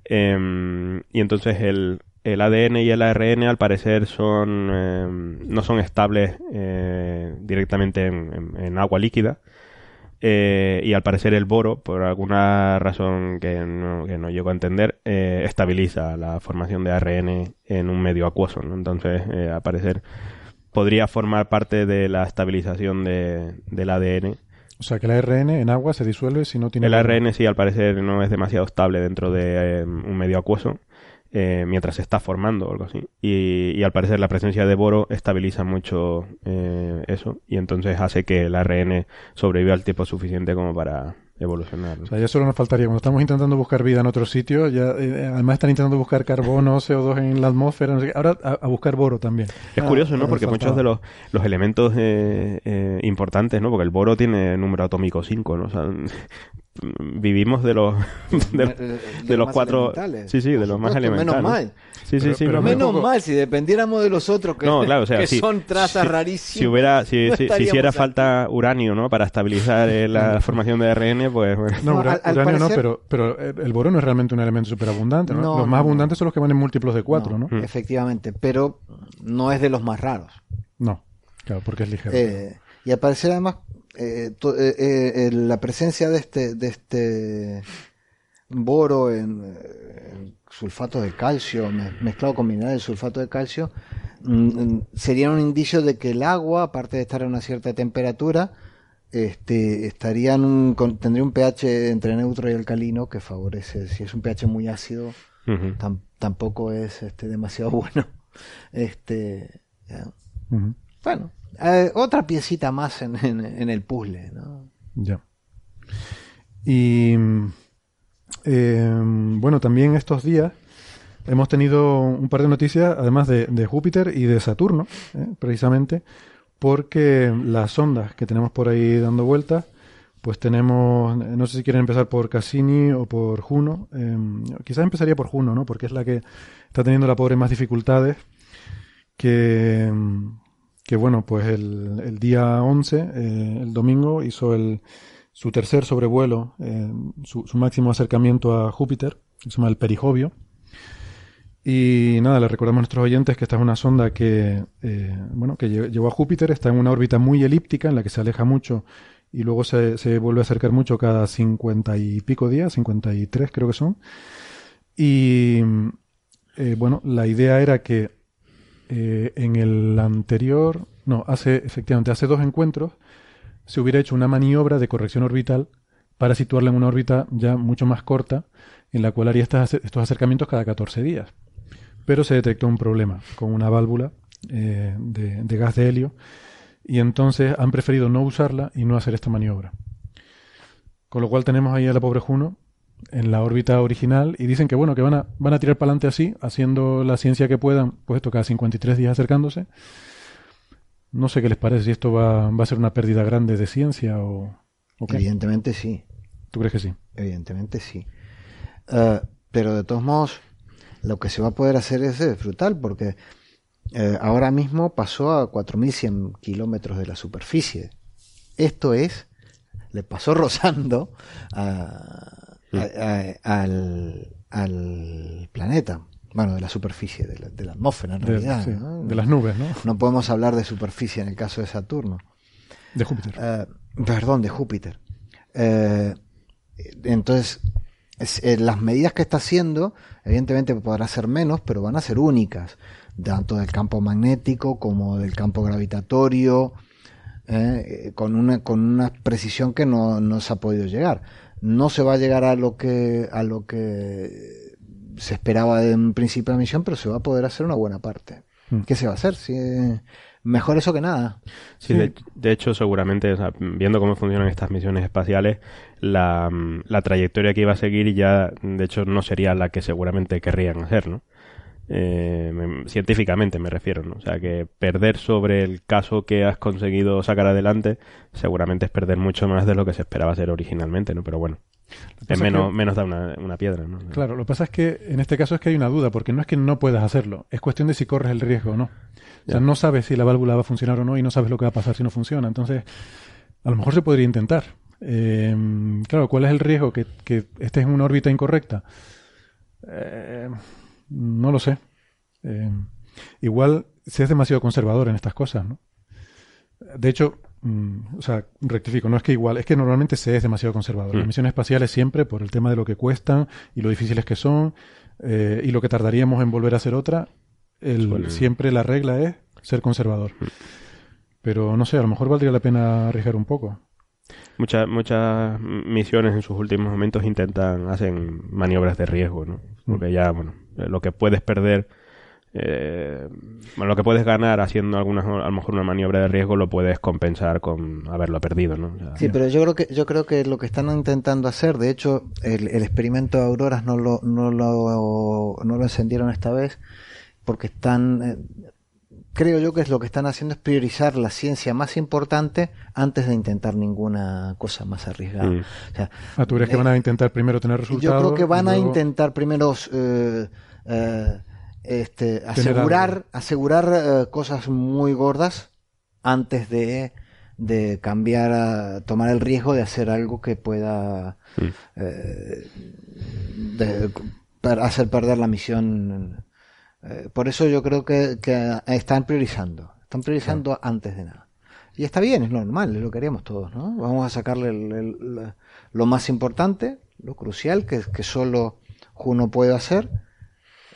B: Em, y entonces el, el ADN y el ARN al parecer son em, no son estables eh, directamente en, en- en agua líquida eh, y al parecer el boro por alguna razón que no, que no llego a entender eh, estabiliza la formación de ARN en un medio acuoso ¿no? entonces eh, al parecer podría formar parte de la estabilización de, del ADN
A: O sea que el ARN en agua se disuelve si no tiene...
B: el. ARN sí, al parecer no es demasiado estable dentro de eh, un medio acuoso eh, mientras se está formando o algo así. Y, y al parecer la presencia de boro estabiliza mucho eh, eso y entonces hace que el ARN sobreviva al tiempo suficiente como para evolucionar. ¿no?
A: O sea, ya solo nos faltaría, cuando estamos intentando buscar vida en otro sitio, ya eh, además están intentando buscar carbono, CO2 en la atmósfera, no sé qué. ahora a, a buscar boro también.
B: Es curioso, ¿no? Porque muchos de los, los elementos eh, eh, importantes, ¿no? Porque el boro tiene número atómico 5, ¿no? O sea, vivimos de los de,
C: De- de-
B: de
C: de
B: los cuatro sí sí de los más elementales
C: menos mal.
B: sí sí
A: Pero-
B: sí
A: pero
C: Menos
A: poco-
C: mal, si dependiéramos de los otros que,
B: No, claro, o sea,
C: que
B: si-
C: son trazas
B: si-
C: rarísimas.
B: Si hubiera, si,
C: no
B: si- hiciera
C: aquí.
B: falta uranio, ¿no? Para estabilizar eh, la formación de ARN, pues bueno.
A: No,
C: No,
A: ura-
C: al- al
A: uranio no, pero, pero el el boro no es realmente un elemento superabundante, ¿no?
C: No,
A: los más
C: no.
A: abundantes son los que van en múltiplos de cuatro, ¿no?
C: No, Efectivamente, pero no es de los más raros.
A: No, claro, porque es ligero.
C: Eh, y al parecer además eh, to- eh, eh, la presencia de este de este boro en, eh, en sulfato de calcio me- mezclado con minerales de sulfato de calcio mm, mm, sería un indicio de que el agua aparte de estar a una cierta temperatura este estaría en un, con- tendría un pH entre neutro y alcalino que favorece si es un pH muy ácido tam- tampoco es este demasiado (laughs) bueno. Este Bueno, eh, otra piecita más en, en- en el puzzle, ¿no?
A: Ya. Y eh, bueno, también estos días hemos tenido un par de noticias, además de, de Júpiter y de Saturno, ¿eh? precisamente, porque las sondas que tenemos por ahí dando vueltas, pues tenemos, no sé si quieren empezar por Cassini o por Juno, eh, quizás empezaría por Juno, ¿no? Porque es la que está teniendo la pobre más dificultades, que, que bueno, pues el, día 11, eh, el domingo, hizo el, su tercer sobrevuelo, eh, su, máximo acercamiento a Júpiter, que se llama el perihobio. Y nada, le recordamos a nuestros oyentes que esta es una sonda que, eh, bueno, que lle- llegó a Júpiter, está en una órbita muy elíptica en la que se aleja mucho y luego se, se vuelve a acercar mucho cada cincuenta y pico días, 53 creo que son. Y eh, bueno, la idea era que eh, en el anterior, no, hace efectivamente hace dos encuentros se hubiera hecho una maniobra de corrección orbital para situarla en una órbita ya mucho más corta, en la cual haría estos acercamientos cada 14 días. Pero se detectó un problema con una válvula eh, de, de gas de helio y entonces han preferido no usarla y no hacer esta maniobra. Con lo cual tenemos ahí a la pobre Juno en la órbita original y dicen que bueno, que van a, van a tirar para adelante así, haciendo la ciencia que puedan, pues esto cada 53 días acercándose. No sé qué les parece, si esto va, va a ser una pérdida grande de ciencia o, o qué.
C: Evidentemente sí,
A: ¿Tú crees que sí?
C: evidentemente sí. Eh, pero de todos modos, lo que se va a poder hacer es brutal, porque eh, ahora mismo pasó a 4.100 kilómetros de la superficie. Esto es, le pasó (laughs) rozando a- a- a- al, al planeta. Bueno, de la superficie, de la, de la atmósfera en
A: De,
C: realidad.
A: sí,
C: ¿no?
A: de las nubes, ¿no?
C: No podemos hablar de superficie en el caso de Saturno.
A: De Júpiter.
C: Eh, perdón, de Júpiter. Eh, entonces, es- eh, las medidas que está haciendo, evidentemente podrá ser menos, pero van a ser únicas, tanto del campo magnético como del campo gravitatorio, con, una, con una precisión que no, no se ha podido llegar. No se va a llegar a lo que, a lo que se esperaba de un principio de la misión, pero se va a poder hacer una buena parte.
A: Mm.
C: ¿Qué se va a hacer? Si, mejor eso que nada.
B: Sí, de, de hecho, seguramente, o sea, viendo cómo funcionan estas misiones espaciales, la, mm, la trayectoria que iba a seguir ya, de hecho, no sería la que seguramente querrían hacer, ¿no? Eh, me- científicamente me refiero, ¿no? O sea, que perder sobre el caso que has conseguido sacar adelante, seguramente es perder mucho más de lo que se esperaba hacer originalmente, ¿no? Pero bueno, es
A: es
B: menos,
A: que-
B: menos da una, una piedra, ¿no?
A: Claro, lo que pasa es que en este caso es que hay una duda, porque no es que no puedas hacerlo, es cuestión de si corres el riesgo o no. O sea,
B: Ya.
A: no sabes si la válvula va a funcionar o no y no sabes lo que va a pasar si no funciona. Entonces, a lo mejor se podría intentar. Eh, claro, ¿cuál es el riesgo? ¿Que, que estés en una órbita incorrecta? Eh, no lo sé. Eh, igual se es demasiado conservador en estas cosas, ¿no? De hecho, mm, o sea, rectifico, no es que igual, es que normalmente se es demasiado conservador. Las
B: Mm.
A: misiones espaciales siempre, por el tema de lo que cuestan y lo difíciles que son, eh, y lo que tardaríamos en volver a hacer otra, el- siempre la regla es ser conservador. Pero no sé, a lo mejor valdría la pena arriesgar un poco.
B: Muchas, muchas misiones en sus últimos momentos intentan, hacen maniobras de riesgo, ¿no? Porque ya, bueno, eh, lo que puedes perder, eh, bueno, lo que puedes ganar haciendo algunas, a lo mejor una maniobra de riesgo lo puedes compensar con haberlo perdido, ¿no?
C: Sí, pero yo creo que yo creo que lo que están intentando hacer, de hecho, el, el experimento de auroras no lo no lo no lo encendieron esta vez porque están eh, creo yo que es lo que están haciendo es priorizar la ciencia más importante antes de intentar ninguna cosa más arriesgada.
B: Mm.
C: O sea,
A: Ah, ¿tú crees que
C: eh,
A: van a intentar primero tener
C: yo
A: resultados?
C: creo que van a intentar primero eh, eh, este, asegurar, asegurar eh, cosas muy gordas antes de, de cambiar, a, tomar el riesgo de hacer algo que pueda
B: Mm.
C: eh, de- per- hacer perder la misión. Eh, por eso yo creo que, que están priorizando, están priorizando antes de nada. Y está bien, es normal, es lo que haríamos todos, ¿no? Vamos a sacarle el- el- la- lo más importante, lo crucial, que, que solo Juno puede hacer,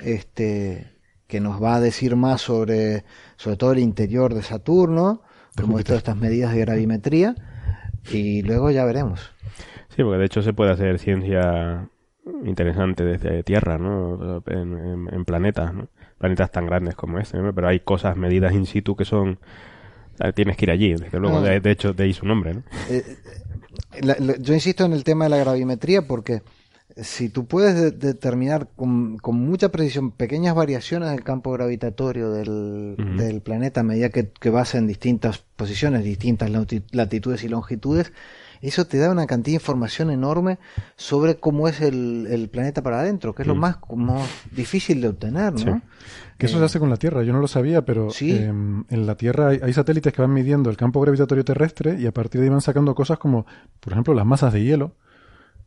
C: este, que nos va a decir más sobre, sobre todo el interior de Saturno, como todas estas medidas de gravimetría, y luego ya veremos.
B: Sí, porque de hecho se puede hacer ciencia interesante desde Tierra, ¿no? En, en- en planetas, ¿no? Planetas tan grandes como este, ¿no? Pero hay cosas medidas in situ que son... Tienes que ir allí, desde luego.
C: Ah.
B: De, de hecho, de ahí su nombre, ¿no?
C: Eh, eh, la- la- yo insisto en el tema de la gravimetría porque si tú puedes de- determinar con, con mucha precisión pequeñas variaciones del campo gravitatorio del, planeta a medida que, que vas en distintas posiciones, distintas lati- latitudes y longitudes, eso te da una cantidad de información enorme sobre cómo es el, el planeta para adentro, que es lo
B: Mm.
C: más como difícil de obtener, ¿no?
B: Sí.
A: Que eso
C: Eh,
A: se hace con la Tierra, yo no lo sabía, pero
C: Sí.
A: eh, en la Tierra hay, hay satélites que van midiendo el campo gravitatorio terrestre y a partir de ahí van sacando cosas como, por ejemplo, las masas de hielo,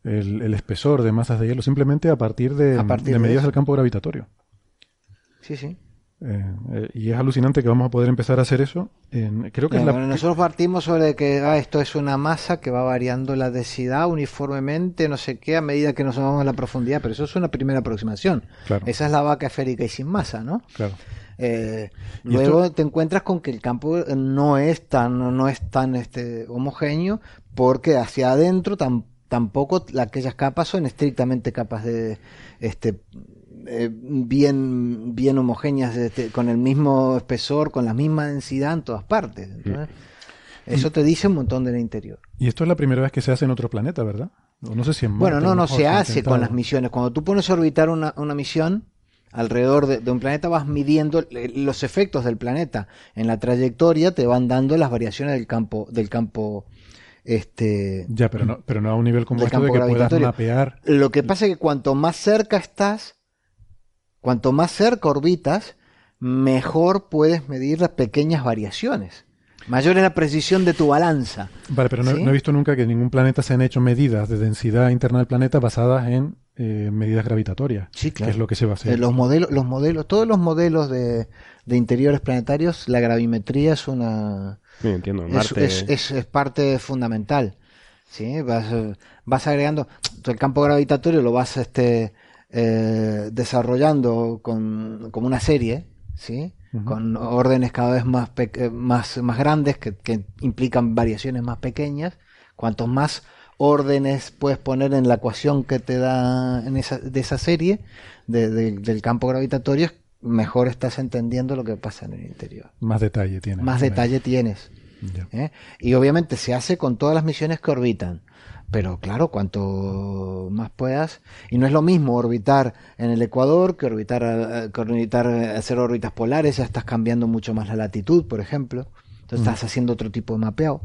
A: el, el espesor de masas de hielo, simplemente a partir de,
C: A partir
A: de
C: de
A: medidas del campo gravitatorio.
C: Sí, sí.
A: Eh, eh, y es alucinante que vamos a poder empezar a hacer eso. en- creo que es
C: Ya,
A: la,
C: bueno, nosotros partimos sobre que ah, esto es una masa que va variando la densidad uniformemente, no sé qué, a medida que nos vamos a la profundidad, pero eso es una primera aproximación.
A: Claro.
C: Esa es la vaca esférica y sin masa, ¿no?
A: Claro.
C: Eh, luego
A: esto-
C: te encuentras con que el campo no es tan, no es tan este, homogéneo, porque hacia adentro tam- tampoco la- aquellas capas son estrictamente capas de este eh, bien, bien homogéneas, este, con el mismo espesor, con la misma densidad en todas partes. Entonces, Eso te dice un montón del interior.
A: Y esto es la primera vez que se hace en otro planeta, ¿verdad? O no sé si en Marte,
C: Bueno, no, no se
A: ha
C: hace con las misiones. Cuando tú pones a orbitar una, una misión alrededor de, de un planeta, vas midiendo eh, los efectos del planeta en la trayectoria, te van dando las variaciones del campo, del campo este,
A: Ya, pero no, pero no a un nivel como esto de que puedas mapear.
C: Lo que pasa es que cuanto más cerca estás, cuanto más cerca orbitas, mejor puedes medir las pequeñas variaciones. Mayor es la precisión de tu balanza.
A: Vale, pero no,
C: ¿Sí?
A: no he visto nunca que en ningún planeta se han hecho medidas de densidad interna del planeta basadas en eh, medidas gravitatorias.
C: Sí,
A: Que es lo que se va a hacer.
C: Eh, Los modelos, los modelos, todos los modelos de, de interiores planetarios, la gravimetría es una
B: Sí, entiendo.
C: es,
B: Marte,
C: es- es- es parte fundamental. ¿sí? Vas, vas agregando el campo gravitatorio, lo vas este, eh, desarrollando con, como una serie, ¿sí? Con órdenes cada vez más, eh, más, más grandes que, que implican variaciones más pequeñas. Cuantos más órdenes puedes poner en la ecuación que te da en esa, de esa serie de- de- del campo gravitatorio, mejor estás entendiendo lo que pasa en el interior.
A: Más detalle tiene.
C: Más detalle tienes. ¿eh? Y obviamente se hace con todas las misiones que orbitan. Pero claro, cuanto más puedas. Y no es lo mismo orbitar en el Ecuador que orbitar, eh, que orbitar eh, hacer órbitas polares. Ya estás cambiando mucho más la latitud, por ejemplo. Entonces estás haciendo otro tipo de mapeado.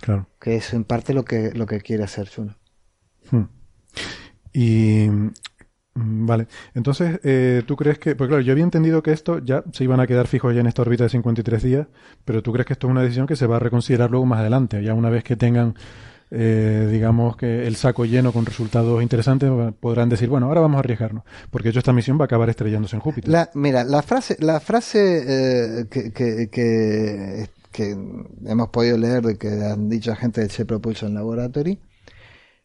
A: Claro.
C: Que es en parte lo que, lo que quiere hacer Juno.
A: Hmm. Y mm, vale, entonces eh, tú crees que, pues claro, yo había entendido que esto ya se iban a quedar fijos ya en esta órbita de 53 días, pero tú crees que esto es una decisión que se va a reconsiderar luego más adelante, ya una vez que tengan, eh, digamos que el saco lleno con resultados interesantes, podrán decir, bueno, ahora vamos a arriesgarnos, porque de hecho esta misión va a acabar estrellándose en Júpiter.
C: Mira, la frase, la frase eh, que, que, hemos podido leer de que han dicho gente del Jet Propulsion Laboratory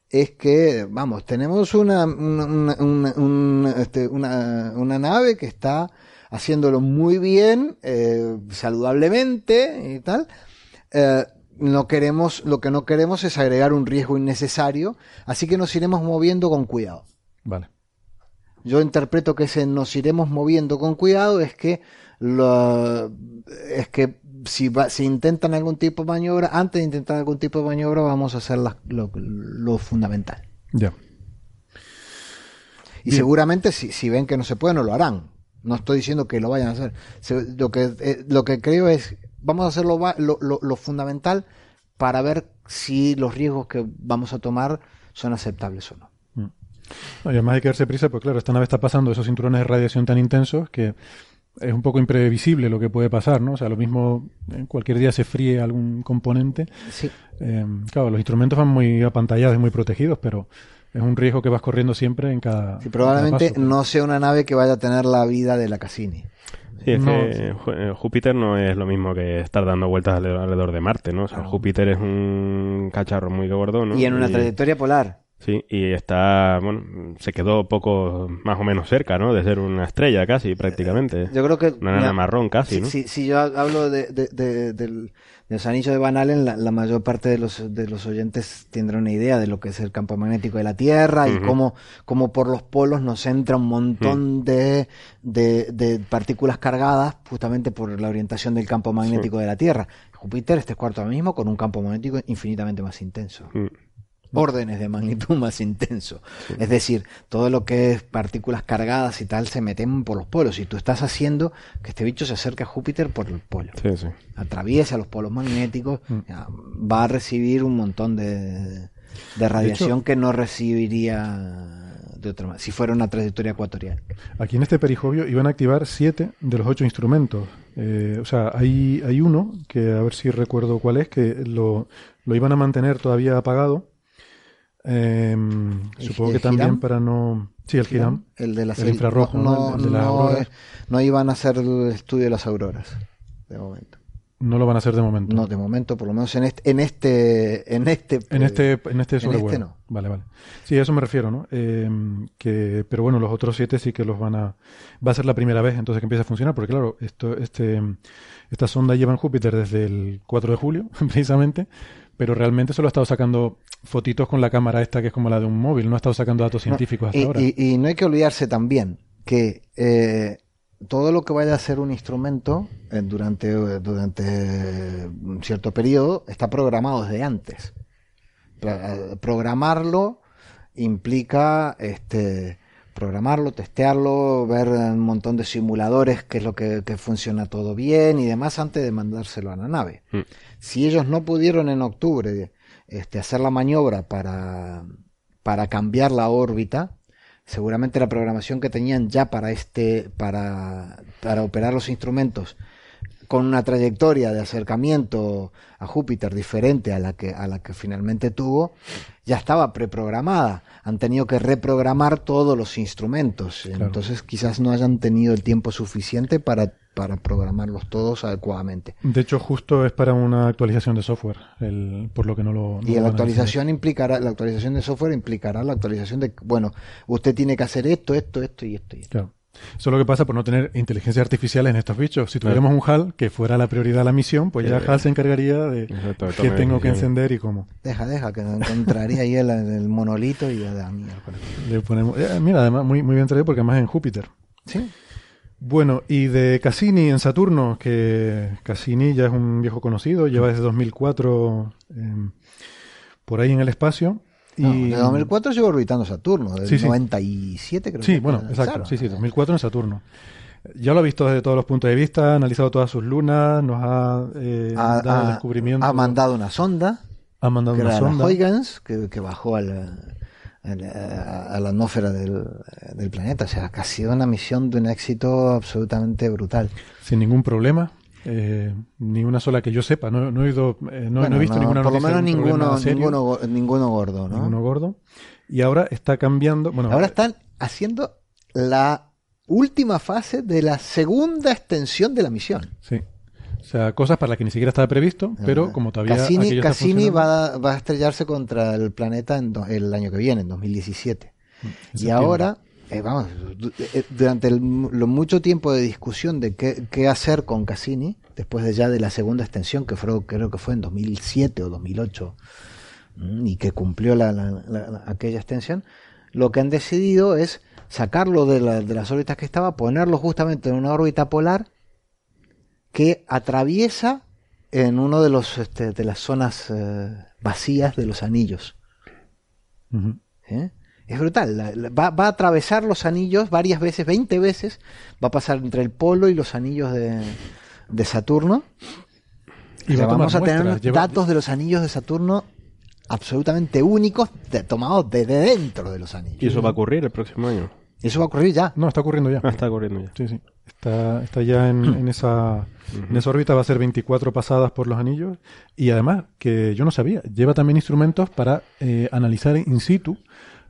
C: es que, vamos, tenemos una, una, una, una- un- este, nave que está haciéndolo muy bien, eh, saludablemente y tal. No queremos, lo que no queremos es agregar un riesgo innecesario, así que nos iremos moviendo con cuidado.
A: Vale.
C: Yo interpreto que ese nos iremos moviendo con cuidado es que lo- es que si, va- si intentan algún tipo de maniobra, antes de intentar algún tipo de maniobra, vamos a hacer lo, lo fundamental.
A: Ya.
C: Y
A: Bien.
C: seguramente si, si ven que no se puede, no lo harán. No estoy diciendo que lo vayan a hacer. Se- lo, que, eh, lo que creo es, vamos a hacer lo, lo, lo- fundamental para ver si los riesgos que vamos a tomar son aceptables o no.
A: No, y además hay que darse prisa, pues claro, esta nave está pasando esos cinturones de radiación tan intensos que es un poco imprevisible lo que puede pasar, ¿no? O sea, lo mismo, en cualquier día se fríe algún componente.
C: Sí.
A: Eh, claro, los instrumentos van muy apantallados y muy protegidos, pero es un riesgo que vas corriendo siempre en cada.
C: Sí,
A: en
C: probablemente
A: cada paso.
C: no sea una nave que vaya a tener la vida de la Cassini.
B: Sí, es
A: No,
B: que
A: sí.
B: Eh, Júpiter no es lo mismo que estar dando vueltas alrededor de Marte, ¿no? O sea, Júpiter es un cacharro muy gordo, ¿no?
C: Y en una trayectoria polar.
B: Sí, y está, bueno, se quedó poco más o menos cerca, ¿no? De ser una estrella casi, prácticamente.
C: Yo creo que...
B: Una nana marrón casi,
C: si,
B: ¿no?
C: si- si yo hablo de, de- de- del, de los anillos de Van Allen, la, la mayor parte de los, de los oyentes tendrán una idea de lo que es el campo magnético de la Tierra y cómo, cómo por los polos nos entra un montón de, de, de partículas cargadas justamente por la orientación del campo magnético de la Tierra. Júpiter este es cuarto ahora mismo con un campo magnético infinitamente más intenso.
B: Mm.
C: Órdenes de magnitud más intenso. Es decir, todo lo que es partículas cargadas y tal se meten por los polos y tú estás haciendo que este bicho se acerque a Júpiter por el polo.
B: Sí, sí.
C: Atraviesa los polos magnéticos,
A: Mm.
C: va a recibir un montón de, de radiación que no recibiría de otra manera, si fuera una trayectoria ecuatorial.
A: Aquí en este perijovio iban a activar siete de los ocho instrumentos. Eh, o sea, hay, hay uno, que a ver si recuerdo cuál es, que lo, lo iban a mantener todavía apagado. Eh, supongo que también
C: Hiram?
A: para no... Sí, el Hiram.
C: El de la
A: El infrarrojo,
C: no,
A: ¿no? El de las
C: no-
A: auroras.
C: no iban a hacer el estudio de las auroras de momento.
A: No lo van a hacer de momento.
C: No, de momento, por lo menos en este, en este, en este,
A: En este, en este
C: en
A: sobrevuelo.
C: este no.
A: Vale, vale. Sí, a eso me refiero, ¿no? Eh, que, pero bueno, los otros siete sí que los van a... Va a ser la primera vez entonces que empieza a funcionar, porque claro, esto, este, esta sonda lleva en Júpiter desde el 4 de julio, (laughs) precisamente, pero realmente solo ha estado sacando fotitos con la cámara esta que es como la de un móvil, no ha estado sacando datos científicos hasta
C: y,
A: ahora.
C: y- y no hay que olvidarse también que eh, todo lo que vaya a ser un instrumento eh, durante, durante un cierto periodo está programado desde antes. Pro- Programarlo implica este, programarlo, testearlo, ver un montón de simuladores, qué es lo que, que funciona todo bien y demás antes de mandárselo a la nave.
B: Mm.
C: Si ellos no pudieron en octubre este, hacer la maniobra para, para cambiar la órbita, seguramente la programación que tenían ya para este, para, para operar los instrumentos con una trayectoria de acercamiento a Júpiter diferente a la que, a la que finalmente tuvo, ya estaba preprogramada. Han tenido que reprogramar todos los instrumentos. Entonces quizás no hayan tenido el tiempo suficiente para, para programarlos todos adecuadamente.
A: De hecho, justo es para una actualización de software, el, por lo que no lo...
C: y la actualización implicará, la actualización de software implicará la actualización de, bueno, usted tiene que hacer esto, esto, esto y esto y esto.
A: Claro. Eso es lo que pasa por no tener inteligencia artificial en estos bichos. Si tuviéramos un HAL que fuera la prioridad de la misión, pues ya
B: Eh,
A: HAL se encargaría de
B: exacto,
A: qué tengo que encender y cómo.
C: Deja, deja, que encontraría ahí el, el monolito y ya da.
A: Le ponemos, eh, mira, además muy, muy bien traído porque además es en Júpiter.
C: Sí.
A: Bueno, y de Cassini en Saturno, que Cassini ya es un viejo conocido, lleva desde 2004 eh, por ahí en el espacio. Y,
C: No, de 2004 llegó orbitando Saturno, del
A: Sí, sí.
C: 97 creo
A: Sí,
C: que
A: bueno, exacto. Sí, sí, 2004 en Saturno. Ya lo ha visto desde todos los puntos de vista, ha analizado todas sus lunas, nos ha eh,
C: Ha,
A: dado
C: ha-
A: descubrimientos.
C: ha mandado una sonda,
A: ha mandado
C: que
A: una
C: era la
A: sonda.
C: Huygens, que, que bajó al, a, a la atmósfera del, del planeta. O sea, que ha sido una misión de un éxito absolutamente brutal.
A: sin ningún problema. Eh, ni una sola que yo sepa. No, no he, eh, no,
C: Bueno,
A: no he visto ninguna
C: Por lo menos ninguno, ninguno, go- ninguno gordo, ¿no?
A: ninguno gordo. Y ahora está cambiando. Bueno,
C: Ahora están haciendo la última fase de la segunda extensión de la misión.
A: Sí. O sea, cosas para las que ni siquiera estaba previsto, pero como todavía
C: Cassini, Cassini va, a- va a estrellarse contra el planeta en do- el año que viene, en 2017.
A: en
C: Y ahora, eh, vamos, eh, durante el, lo mucho tiempo de discusión de qué, qué hacer con Cassini, después de ya de la segunda extensión, que fue, creo que fue en 2007 o 2008, mm, y que cumplió la, la- la- la- aquella extensión, lo que han decidido es sacarlo de, de las órbitas que estaba, ponerlo justamente en una órbita polar que atraviesa en uno de los este, de las zonas eh, vacías de los anillos. ¿eh? Es brutal. la- la- va, va a atravesar los anillos varias veces, 20 veces. Va a pasar entre el polo y los anillos de, de Saturno.
A: Y
C: O sea,
A: va a tomar
C: vamos a tener
A: muestras, lleva-
C: datos de los anillos de Saturno absolutamente únicos, de- tomados desde dentro de los anillos.
B: Y eso va a ocurrir el próximo año.
C: Eso va a ocurrir ya.
A: No, está ocurriendo ya.
B: Ah, (laughs) está ocurriendo ya.
A: Sí, sí. Está, está ya en, en esa, en esa órbita, va a ser 24 pasadas por los anillos. Y además, que yo no sabía, lleva también instrumentos para eh, analizar in situ.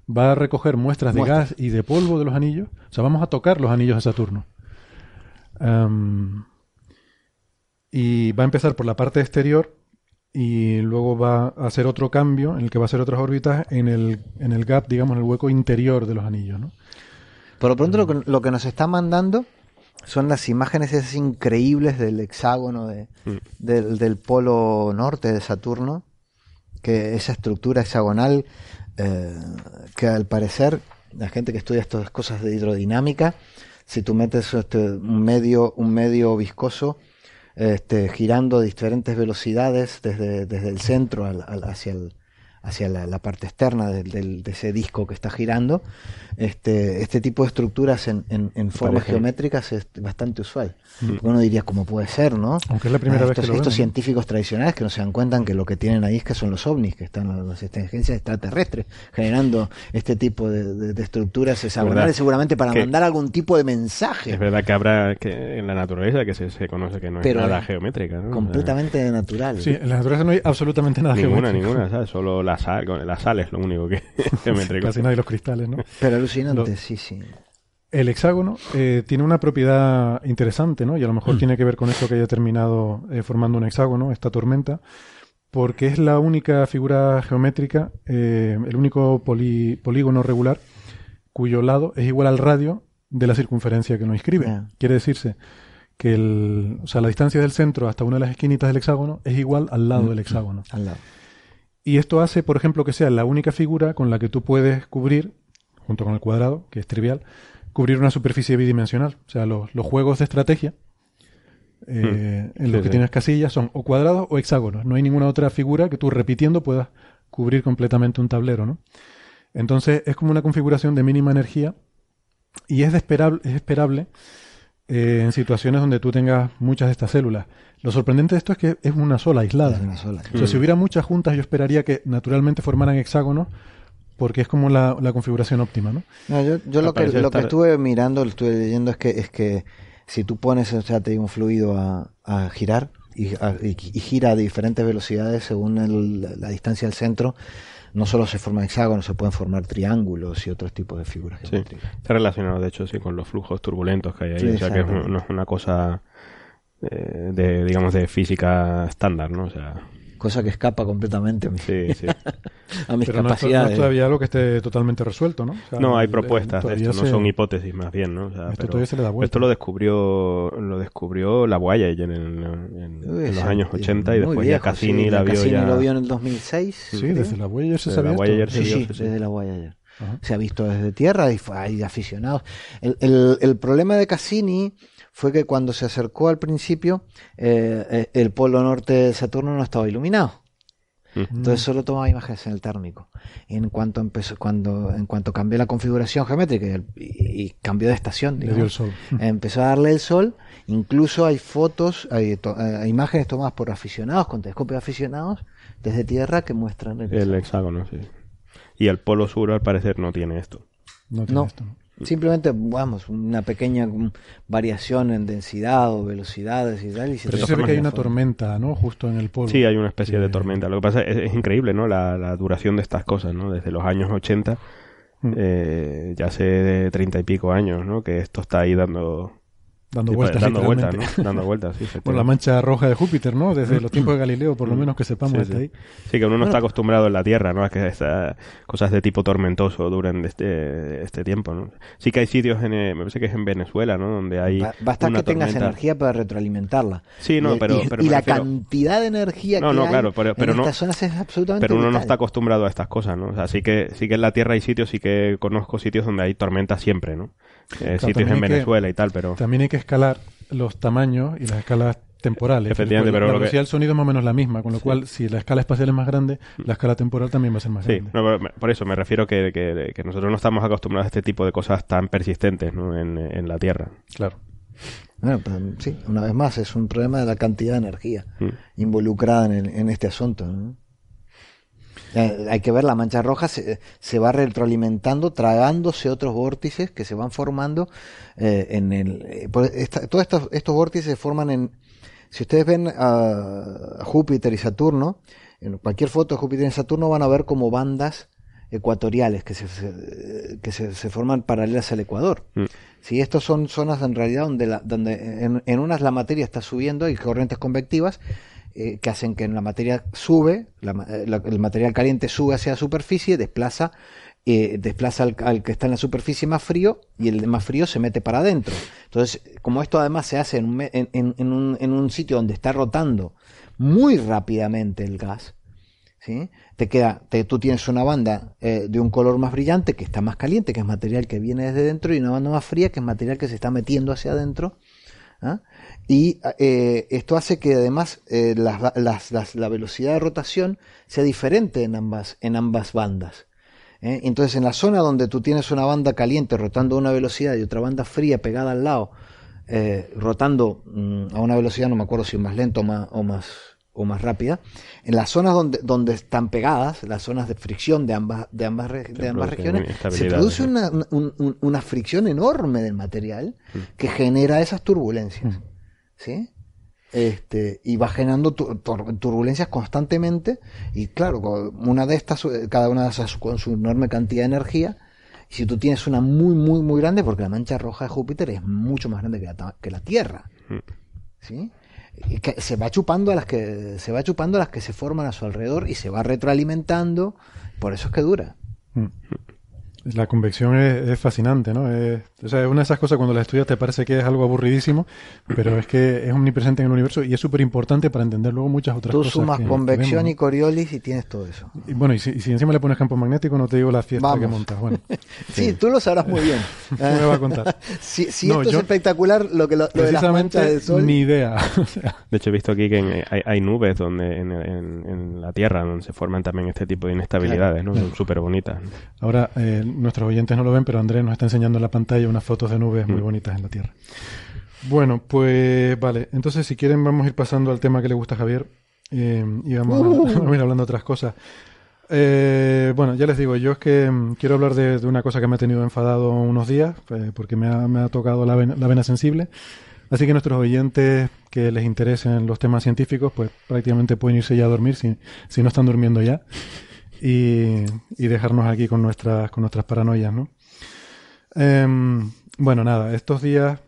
A: Va a recoger muestras de
C: Muestras.
A: gas y de polvo de los anillos. O sea, vamos a tocar los anillos de Saturno. Y va a empezar por la parte exterior y luego va a hacer otro cambio en el que va a hacer otras órbitas en el, en el gap, digamos, en el hueco interior de los anillos, ¿no?
C: Por lo pronto lo que, lo que nos está mandando son las imágenes esas increíbles del hexágono de,
B: Mm.
C: del, del polo norte de Saturno, que esa estructura hexagonal eh, que al parecer la gente que estudia estas cosas de hidrodinámica, si tú metes este, un medio un medio viscoso este, girando a diferentes velocidades desde, desde el centro al- al- hacia el, hacia la, la parte externa del, del- de ese disco que está girando, este, este tipo de estructuras en, en- en formas
B: parece.
C: geométricas es bastante usual. Porque Uno diría, ¿cómo puede ser, no?
A: Aunque es la primera
C: Ah,
A: vez que
C: estos,
A: lo
C: estos científicos tradicionales que no se dan cuenta que lo que tienen ahí es que son los ovnis, que están las- inteligencias extraterrestres generando este tipo de, de- de estructuras hexagonales, seguramente para
B: Que-
C: mandar algún tipo de mensaje.
B: Es verdad que habrá que en la naturaleza que se, se conoce que no
C: Pero
B: es nada geométrica, ¿no?
C: completamente natural.
A: Sí, en la naturaleza no hay absolutamente nada
B: Ninguna,
A: geométrico. (laughs)
B: ninguna, ¿sabes? Solo la sal, con- la sal es lo único que (laughs) es geométrico.
A: Casi nada de los cristales, ¿no?
C: Pero alucinante,
A: Lo-
C: sí, sí.
A: El hexágono eh, tiene una propiedad interesante, ¿no? Y a lo
C: Mm.
A: mejor tiene que ver con esto que haya terminado eh, formando un hexágono, esta tormenta, porque es la única figura geométrica, eh, el único poli- polígono regular cuyo lado es igual al radio de la circunferencia que lo inscribe. Quiere decirse que el, o sea, la distancia del centro hasta una de las esquinitas del hexágono es igual al lado
C: Mm.
A: del hexágono.
C: Al lado.
A: Y esto hace, por ejemplo, que sea la única figura con la que tú puedes cubrir, junto con el cuadrado, que es trivial, cubrir una superficie bidimensional. O sea, los, los juegos de estrategia eh, en los
B: Sí,
A: que
B: sí.
A: tienes casillas son o cuadrados o hexágonos. No hay ninguna otra figura que tú repitiendo puedas cubrir completamente un tablero, ¿no? Entonces es como una configuración de mínima energía y es, esperable, es esperable eh, en situaciones donde tú tengas muchas de estas células. Lo sorprendente de esto es que es una sola, aislada.
C: Es una sola.
A: O sea, si hubiera muchas juntas, yo esperaría que naturalmente formaran hexágonos, porque es como la, la configuración óptima, ¿no?
C: No, yo, yo lo, que, lo que estuve mirando, lo estuve leyendo, es que, es que si tú pones o sea, te digo, un fluido a, a girar y, a- y- y gira a diferentes velocidades según el- la distancia al centro, no solo se forman hexágonos, se pueden formar triángulos y otros tipos de figuras
B: Sí, está relacionado de hecho sí con los flujos turbulentos que hay ahí,
C: Sí,
B: o sea que no es una cosa eh, de digamos de física estándar, ¿no? O sea,
C: Cosa que escapa completamente a, mi-
B: sí, sí. (laughs)
C: a mis
A: Pero no es, no
C: capacidades.
A: es todavía algo que esté totalmente resuelto, ¿no? O sea,
B: No, hay
A: el-
B: propuestas de esto, no
A: se-
B: son hipótesis más bien, ¿no? O sea,
A: Esto todavía se le da vuelta.
B: Esto lo descubrió lo descubrió la Voyager en, en- en- los años
C: sí,
B: 80 y después ya
C: viejo,
B: Cassini
C: sí,
B: la vio
C: Cassini
B: ya
C: lo vio en el 2006.
A: Sí, desde la Voyager se
B: Desde
A: sabía
B: la
A: esto.
B: Voyager
C: Sí,
B: se vio,
C: sí,
B: sí,
C: desde la Voyager.
A: Ajá.
C: Se ha visto desde tierra y fue- hay aficionados. El, el- el problema de Cassini fue que cuando se acercó al principio, eh, eh, el polo norte de Saturno no estaba iluminado.
B: Mm.
C: Entonces solo tomaba imágenes en el térmico. En cuanto empezó, cuando, en cuanto cambió la configuración geométrica y, el- y- y cambió de estación,
A: Le dio el
C: digamos,
A: sol. (laughs)
C: empezó a darle el sol. Incluso hay fotos, hay to- eh, imágenes tomadas por aficionados, con telescopios aficionados, desde tierra que muestran el,
B: El hexágono, sí. Y el polo sur al parecer no tiene esto.
A: No tiene
C: No.
A: esto, ¿no?
C: Simplemente, vamos, una pequeña variación en densidad o velocidades y tal. Y se
A: Pero se ve que hay
C: una forma.
A: tormenta, ¿no? Justo en el polo.
B: Sí, hay una especie de tormenta. Lo que pasa es, es increíble, ¿no? La, la duración de estas cosas, ¿no? Desde los años 80,
A: Mm.
B: eh, ya hace de treinta y pico años, ¿no? Que esto está ahí dando,
A: Dando
B: sí,
A: vueltas.
B: dando vueltas. ¿no? Dando vueltas, sí. (laughs)
A: Por la mancha roja de Júpiter, ¿no? Desde los tiempos de Galileo, por lo
B: Mm.
A: menos que sepamos
B: Sí,
A: hasta
B: sí.
A: ahí.
B: Sí, que uno no está acostumbrado en la Tierra, ¿no? A que estas cosas de tipo tormentoso duren este, este tiempo, ¿no? Sí que hay sitios, en, eh, me parece que es en Venezuela, ¿no? Donde hay
C: Ba- Basta
B: una
C: que tengas energía para retroalimentarla.
B: Sí, no,
C: Y-
B: pero-
C: y,
B: pero
C: y
B: me
C: la
B: refiero-
C: cantidad de energía
B: No,
C: que
B: no,
C: hay
B: claro, pero- pero
C: en
B: no-
C: estas zonas es absolutamente
B: Pero uno no está acostumbrado a estas cosas, ¿no? O sea, sí que, sí que en la Tierra hay sitios, sí que conozco sitios donde hay tormentas siempre, ¿no? Eh, sitios en
A: que-
B: Venezuela y tal, pero...
A: También hay que escalar los tamaños y las escalas temporales.
B: Efectivamente, pero
A: la
B: lo que-
A: velocidad del sonido es más o menos la misma, con lo cual, si la escala espacial es más grande, la escala temporal también va a ser más
B: Sí,
A: grande.
B: no, por eso me refiero que, que, que nosotros no estamos acostumbrados a este tipo de cosas tan persistentes ¿no? en, en la Tierra.
A: Claro.
C: Bueno, pero, sí, una vez más, es un problema de la cantidad de energía
B: Mm.
C: involucrada en, el- en este asunto. ¿no? Hay que ver, la mancha roja se, se va retroalimentando, tragándose otros vórtices que se van formando eh, en el... eh, esta- todos estos, estos vórtices se forman en... Si ustedes ven a Júpiter y Saturno, en cualquier foto de Júpiter y Saturno van a ver como bandas ecuatoriales que se, que se, se forman paralelas al Ecuador.
B: Mm.
C: Sí, estos son zonas en realidad donde, la, donde en, en unas la materia está subiendo y corrientes convectivas eh, que hacen que la materia sube, eh, el material caliente sube hacia la superficie, desplaza, eh, desplaza al, que está en la superficie más frío y el más frío se mete para adentro. Entonces, como esto además se hace en un, en, un, en un sitio donde está rotando muy rápidamente el gas, ¿sí? Te queda, te- tú tienes una banda de un color más brillante que está más caliente, que es material que viene desde dentro, y una banda más fría que es material que se está metiendo hacia adentro. ¿ah? Y eh, esto hace que además eh, las- las- las- la velocidad de rotación sea diferente en ambas, en ambas bandas. ¿eh? Entonces, en la zona donde tú tienes una banda caliente rotando a una velocidad y otra banda fría pegada al lado, eh, rotando mm, a una velocidad, no me acuerdo si más lento o más, o más, o más rápida, en las zonas donde, donde están pegadas, las zonas de fricción de ambas, de ambas, re- de ambas regiones, se produce una, un- un- una fricción enorme del material que genera esas turbulencias. ¿Sí? Este, y va generando tu- tur- turbulencias constantemente y claro, una de estas, eh, cada una de esas con su enorme cantidad de energía, y si tú tienes una muy, muy, muy grande, porque la mancha roja de Júpiter es mucho más grande que la, que la Tierra, ¿sí? Y que se va chupando a las que se va chupando a las que se forman a su alrededor y se va retroalimentando, por eso es que dura.
A: Mm. La convección es, es fascinante, ¿no? Es, o sea, es una de esas cosas cuando las estudias te parece que es algo aburridísimo, pero es que es omnipresente en el universo y es súper importante para entender luego muchas otras
C: Tú
A: cosas.
C: sumas
A: que- que
C: convección y Coriolis y tienes todo eso.
A: Y bueno, y si, y si encima le pones campo magnético, no te digo la fiesta que
C: Vamos.
A: montas. Bueno, (laughs)
C: Sí, tú lo sabrás muy bien. (laughs)
A: ¿qué me va a contar? (laughs)
C: Si, si
A: No,
C: esto
A: yo-
C: es espectacular, lo, que lo, lo de las manchas del sol.
A: ni idea.
B: De hecho, he visto aquí que en- hay, hay nubes donde en, en- en la Tierra donde se forman también este tipo de inestabilidades, ¿no? Son súper bonitas. ¿no?
A: Ahora, eh, nuestros oyentes no lo ven, pero Andrés nos está enseñando en la pantalla unas fotos de nubes
B: Mm.
A: muy bonitas en la Tierra. Bueno, pues vale. Entonces, si quieren, vamos a ir pasando al tema que le gusta a Javier eh, y vamos a, (laughs) vamos a ir hablando de otras cosas. Eh, bueno, ya les digo, yo es que mm, quiero hablar de, de una cosa que me ha tenido enfadado unos días, eh, porque me ha, me ha tocado la vena, la vena sensible. Así que nuestros oyentes que les interesen los temas científicos, pues prácticamente pueden irse ya a dormir si, si no están durmiendo ya y, y dejarnos aquí con nuestras, con nuestras paranoias, ¿no? Em, bueno, nada, estos días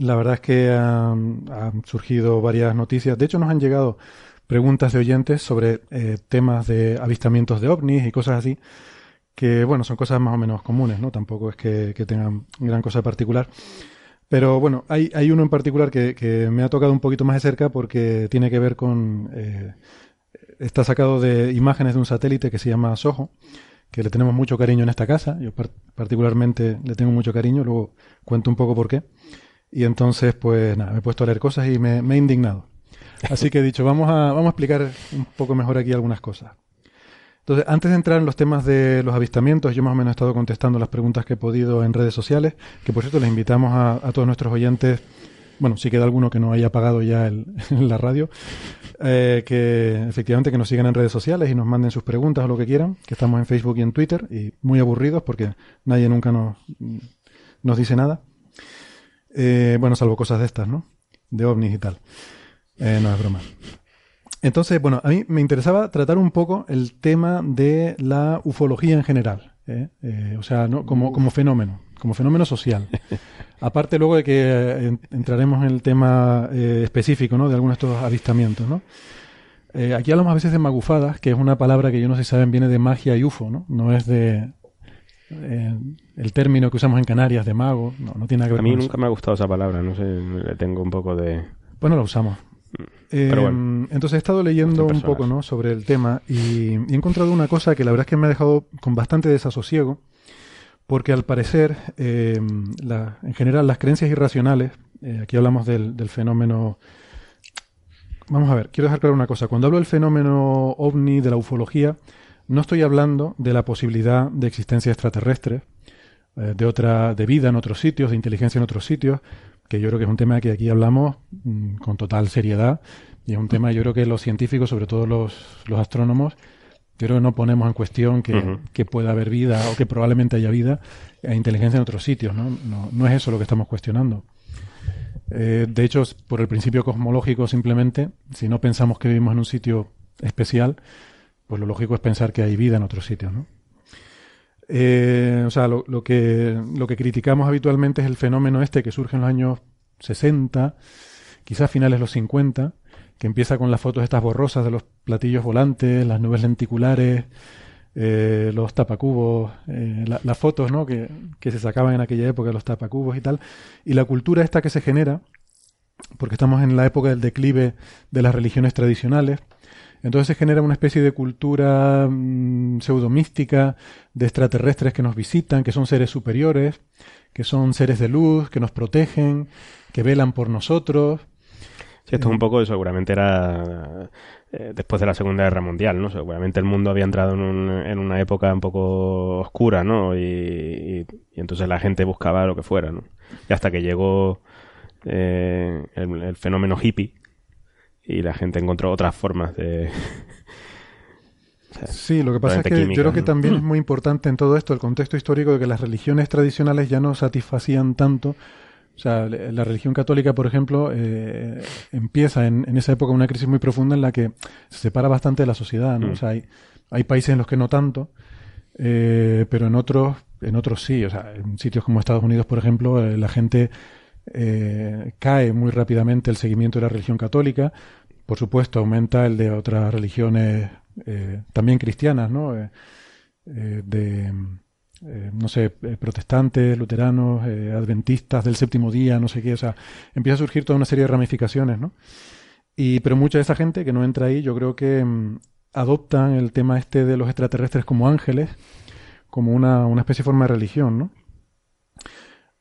A: la verdad es que han, surgido varias noticias. De hecho, nos han llegado preguntas de oyentes sobre eh, temas de avistamientos de ovnis y cosas así, que bueno, son cosas más o menos comunes, ¿no? Tampoco es que, tengan gran cosa particular. Pero bueno, hay, hay uno en particular que, que me ha tocado un poquito más de cerca porque tiene que ver con... eh, está sacado de imágenes de un satélite que se llama Soho, que le tenemos mucho cariño en esta casa. Yo par- particularmente le tengo mucho cariño, luego cuento un poco por qué. Y entonces, pues nada, me he puesto a leer cosas y me, he indignado. Así que he dicho, vamos a, vamos a explicar un poco mejor aquí algunas cosas. Entonces, antes de entrar en los temas de los avistamientos, yo más o menos he estado contestando las preguntas que he podido en redes sociales, que por cierto les invitamos a, a todos nuestros oyentes, bueno, si queda alguno que no haya pagado ya el, (laughs) la radio, eh, que efectivamente que nos sigan en redes sociales y nos manden sus preguntas o lo que quieran, que estamos en Facebook y en Twitter, y muy aburridos porque nadie nunca nos, nos dice nada. Eh, bueno, salvo cosas de estas, ¿no? De ovnis y tal. Eh, no es broma. Entonces, bueno, a mí me interesaba tratar un poco el tema de la ufología en general, o sea, ¿no? como, como fenómeno, como fenómeno social. (laughs) Aparte luego de que eh, en- entraremos en el tema eh, específico, ¿no? De algunos de estos avistamientos, ¿no? Eh, aquí hablamos a veces de magufadas, que es una palabra que yo no sé si saben viene de magia y ufo, ¿no? No es de eh, el término que usamos en Canarias de mago, no, no tiene nada que ver
B: A mí
A: con
B: nunca
A: eso.
B: me ha gustado esa palabra, no sé, le tengo un poco de...
A: Bueno, la usamos. Eh,
B: Pero bueno.
A: entonces he estado leyendo un poco ¿no? sobre el tema y, y he encontrado una cosa que la verdad es que me ha dejado con bastante desasosiego, porque al parecer, eh, en general, las creencias irracionales, eh, aquí hablamos del, del fenómeno... Vamos a ver, quiero dejar claro una cosa. Cuando hablo del fenómeno ovni, de la ufología, no estoy hablando de la posibilidad de existencia extraterrestre, eh, de otra, de vida en otros sitios, de inteligencia en otros sitios, que yo creo que es un tema que aquí hablamos mm, con total seriedad y es un tema yo creo que los científicos, sobre todo los astrónomos, yo creo que no ponemos en cuestión que, pueda haber vida o que probablemente haya vida e inteligencia en otros sitios, ¿no? No, no es eso lo que estamos cuestionando. Eh, de hecho, por el principio cosmológico simplemente, si no pensamos que vivimos en un sitio especial, pues lo lógico es pensar que hay vida en otros sitios, ¿no? Eh, o sea, lo, lo que, lo que criticamos habitualmente es el fenómeno este que surge en los años 60, quizás finales de los 50, que empieza con las fotos estas borrosas de los platillos volantes, las nubes lenticulares, eh, los tapacubos, eh, la- las fotos ¿no? que, que se sacaban en aquella época, los tapacubos y tal, y la cultura esta que se genera, porque estamos en la época del declive de las religiones tradicionales, entonces se genera una especie de cultura mm, pseudomística de extraterrestres que nos visitan, que son seres superiores, que son seres de luz, que nos protegen, que velan por nosotros.
B: Sí, esto es un poco, seguramente era eh, después de la Segunda Guerra Mundial, ¿no? Seguramente el mundo había entrado en, un- en una época un poco oscura, ¿no? Y, y- y entonces la gente buscaba lo que fuera, ¿no? Y hasta que llegó eh, el, el fenómeno hippie y la gente encontró otras formas de... (laughs)
A: Sí, lo que pasa es que yo creo que también es (clears throat) muy importante en todo esto el contexto histórico de que las religiones tradicionales ya no satisfacían tanto. O sea, la religión católica, por ejemplo, eh, empieza en, en esa época una crisis muy profunda en la que se separa bastante de la sociedad. ¿no?
B: Mm.
A: O sea, hay, hay países en los que no tanto, eh, pero en otros, en otros sí. O sea, en sitios como Estados Unidos, por ejemplo, eh, la gente eh, cae muy rápidamente el seguimiento de la religión católica. Por supuesto, aumenta el de otras religiones eh, también cristianas, ¿no? De, eh, no sé, eh, protestantes, luteranos, eh, adventistas del séptimo día, no sé qué. O sea, empieza a surgir toda una serie de ramificaciones, ¿no? Y, pero mucha de esa gente que no entra ahí, yo creo que mm, adoptan el tema este de los extraterrestres como ángeles, como una, una especie de forma de religión, ¿no?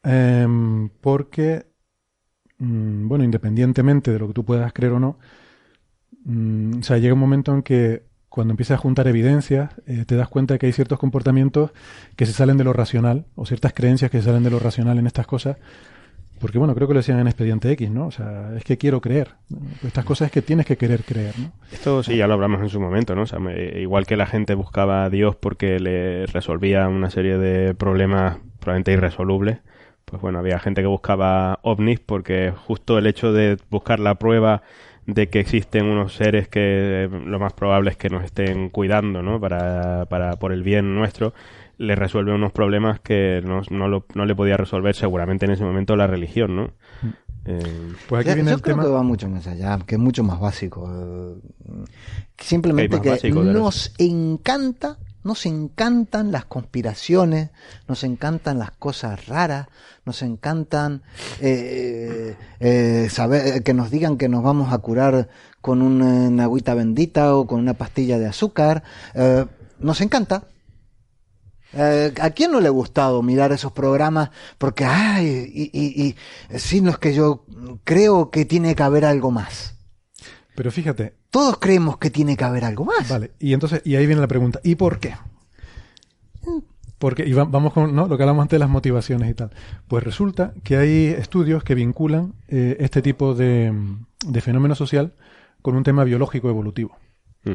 A: Em, porque, mm, bueno, independientemente de lo que tú puedas creer o no, mm, o sea, llega un momento en que cuando empiezas a juntar evidencias, eh, te das cuenta de que hay ciertos comportamientos que se salen de lo racional, o ciertas creencias que se salen de lo racional en estas cosas, Porque bueno, creo que lo decían en Expediente X, ¿no? O sea, es que quiero creer. Estas cosas es que tienes que querer creer, ¿no?
B: Esto sí, ya lo hablamos en su momento, ¿no? Sea, igual que la gente buscaba a Dios porque le resolvía una serie de problemas probablemente irresolubles, pues bueno, había gente que buscaba ovnis porque justo el hecho de buscar la prueba de que existen unos seres que lo más probable es que nos estén cuidando, ¿no? Para, para por el bien nuestro, le resuelve unos problemas que no, no, lo, no le podía resolver seguramente en ese momento la religión, ¿no? Mm.
C: Eh, pues aquí viene yo creo que va mucho más allá, que es mucho más básico. Eh, simplemente que nos encanta, nos encantan las conspiraciones, nos encantan las cosas raras, nos encantan eh, saber que nos digan que nos vamos a curar con una, agüita bendita o con una pastilla de azúcar. nos encanta, eh, ¿A quién no le ha gustado mirar esos programas? Porque, ay, y, y, y sin los que yo creo que tiene que haber algo más.
A: Pero fíjate.
C: Todos creemos que tiene que haber algo más.
A: Vale, y entonces, y ahí viene la pregunta, ¿y por qué? Porque, y vamos con ¿no? lo que hablamos antes de las motivaciones y tal. Pues resulta que hay estudios que vinculan eh, este tipo de, de, fenómeno social con un tema biológico evolutivo. Mm.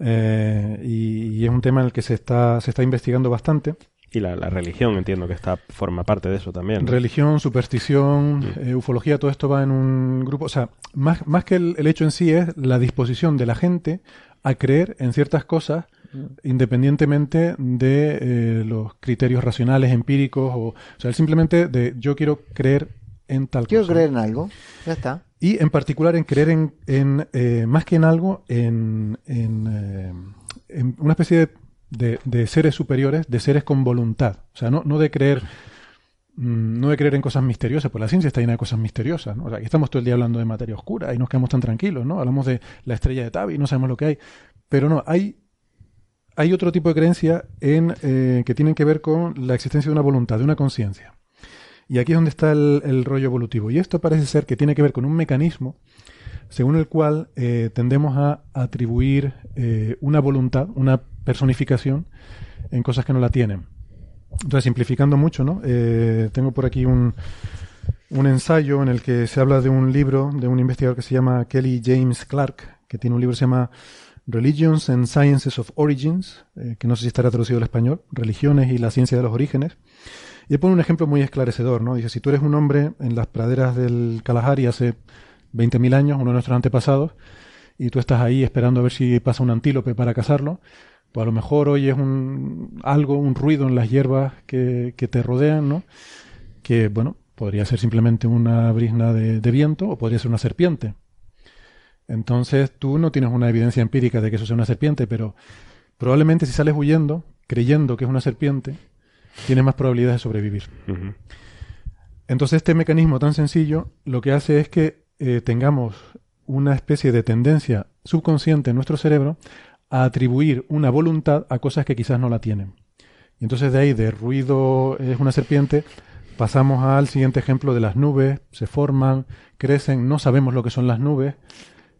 A: Eh, y, es un tema en el que se está, se está investigando bastante.
B: Y la, religión, entiendo que está forma parte de eso también.
A: Religión, superstición, eh, ufología, todo esto va en un grupo. O sea, más, más que el, hecho en sí es la disposición de la gente a creer en ciertas cosas mm. independientemente de eh, los criterios racionales, empíricos, o, o sea, simplemente de yo quiero creer en tal
C: cosa. Quiero creer en algo, ya está.
A: Y en particular en creer en, en eh, más que en algo, en, en, eh, una especie de, de, seres superiores, de seres con voluntad. O sea, no, no de creer mm, no de creer en cosas misteriosas, pues la ciencia está llena de cosas misteriosas, aquí estamos todo el día hablando de materia oscura y nos quedamos tan tranquilos, ¿no? Hablamos de la estrella de Tabi y no sabemos lo que hay. Pero no, hay, hay otro tipo de creencia en, eh, que tienen que ver con la existencia de una voluntad, de una conciencia. Y aquí es donde está el, rollo evolutivo. Y esto parece ser que tiene que ver con un mecanismo según el cual eh, tendemos a atribuir eh, una voluntad, una personificación en cosas que no la tienen. Entonces, simplificando mucho, ¿no? Eh, tengo por aquí un, un ensayo en el que se habla de un libro de un investigador que se llama Kelly James Clark, que tiene un libro que se llama Religions and Sciences of Origins, que no sé si estará traducido al español, Religiones y la ciencia de los orígenes. Y pone un ejemplo muy esclarecedor, ¿no? Dice, si tú eres un hombre en las praderas del Kalahari hace 20.000 años, uno de nuestros antepasados, y tú estás ahí esperando a ver si pasa un antílope para cazarlo, pues a lo mejor oyes un, algo, un ruido en las hierbas que, que te rodean, ¿no? Que, bueno, podría ser simplemente una brisna de, de viento o podría ser una serpiente. Entonces tú no tienes una evidencia empírica de que eso sea una serpiente, pero probablemente si sales huyendo, creyendo que es una serpiente, tiene más probabilidades de sobrevivir. Entonces este mecanismo tan sencillo lo que hace es que eh, tengamos una especie de tendencia subconsciente en nuestro cerebro a atribuir una voluntad a cosas que quizás no la tienen. Y entonces de ahí, de ruido es una serpiente, pasamos al siguiente ejemplo de las nubes, se forman, crecen, no sabemos lo que son las nubes,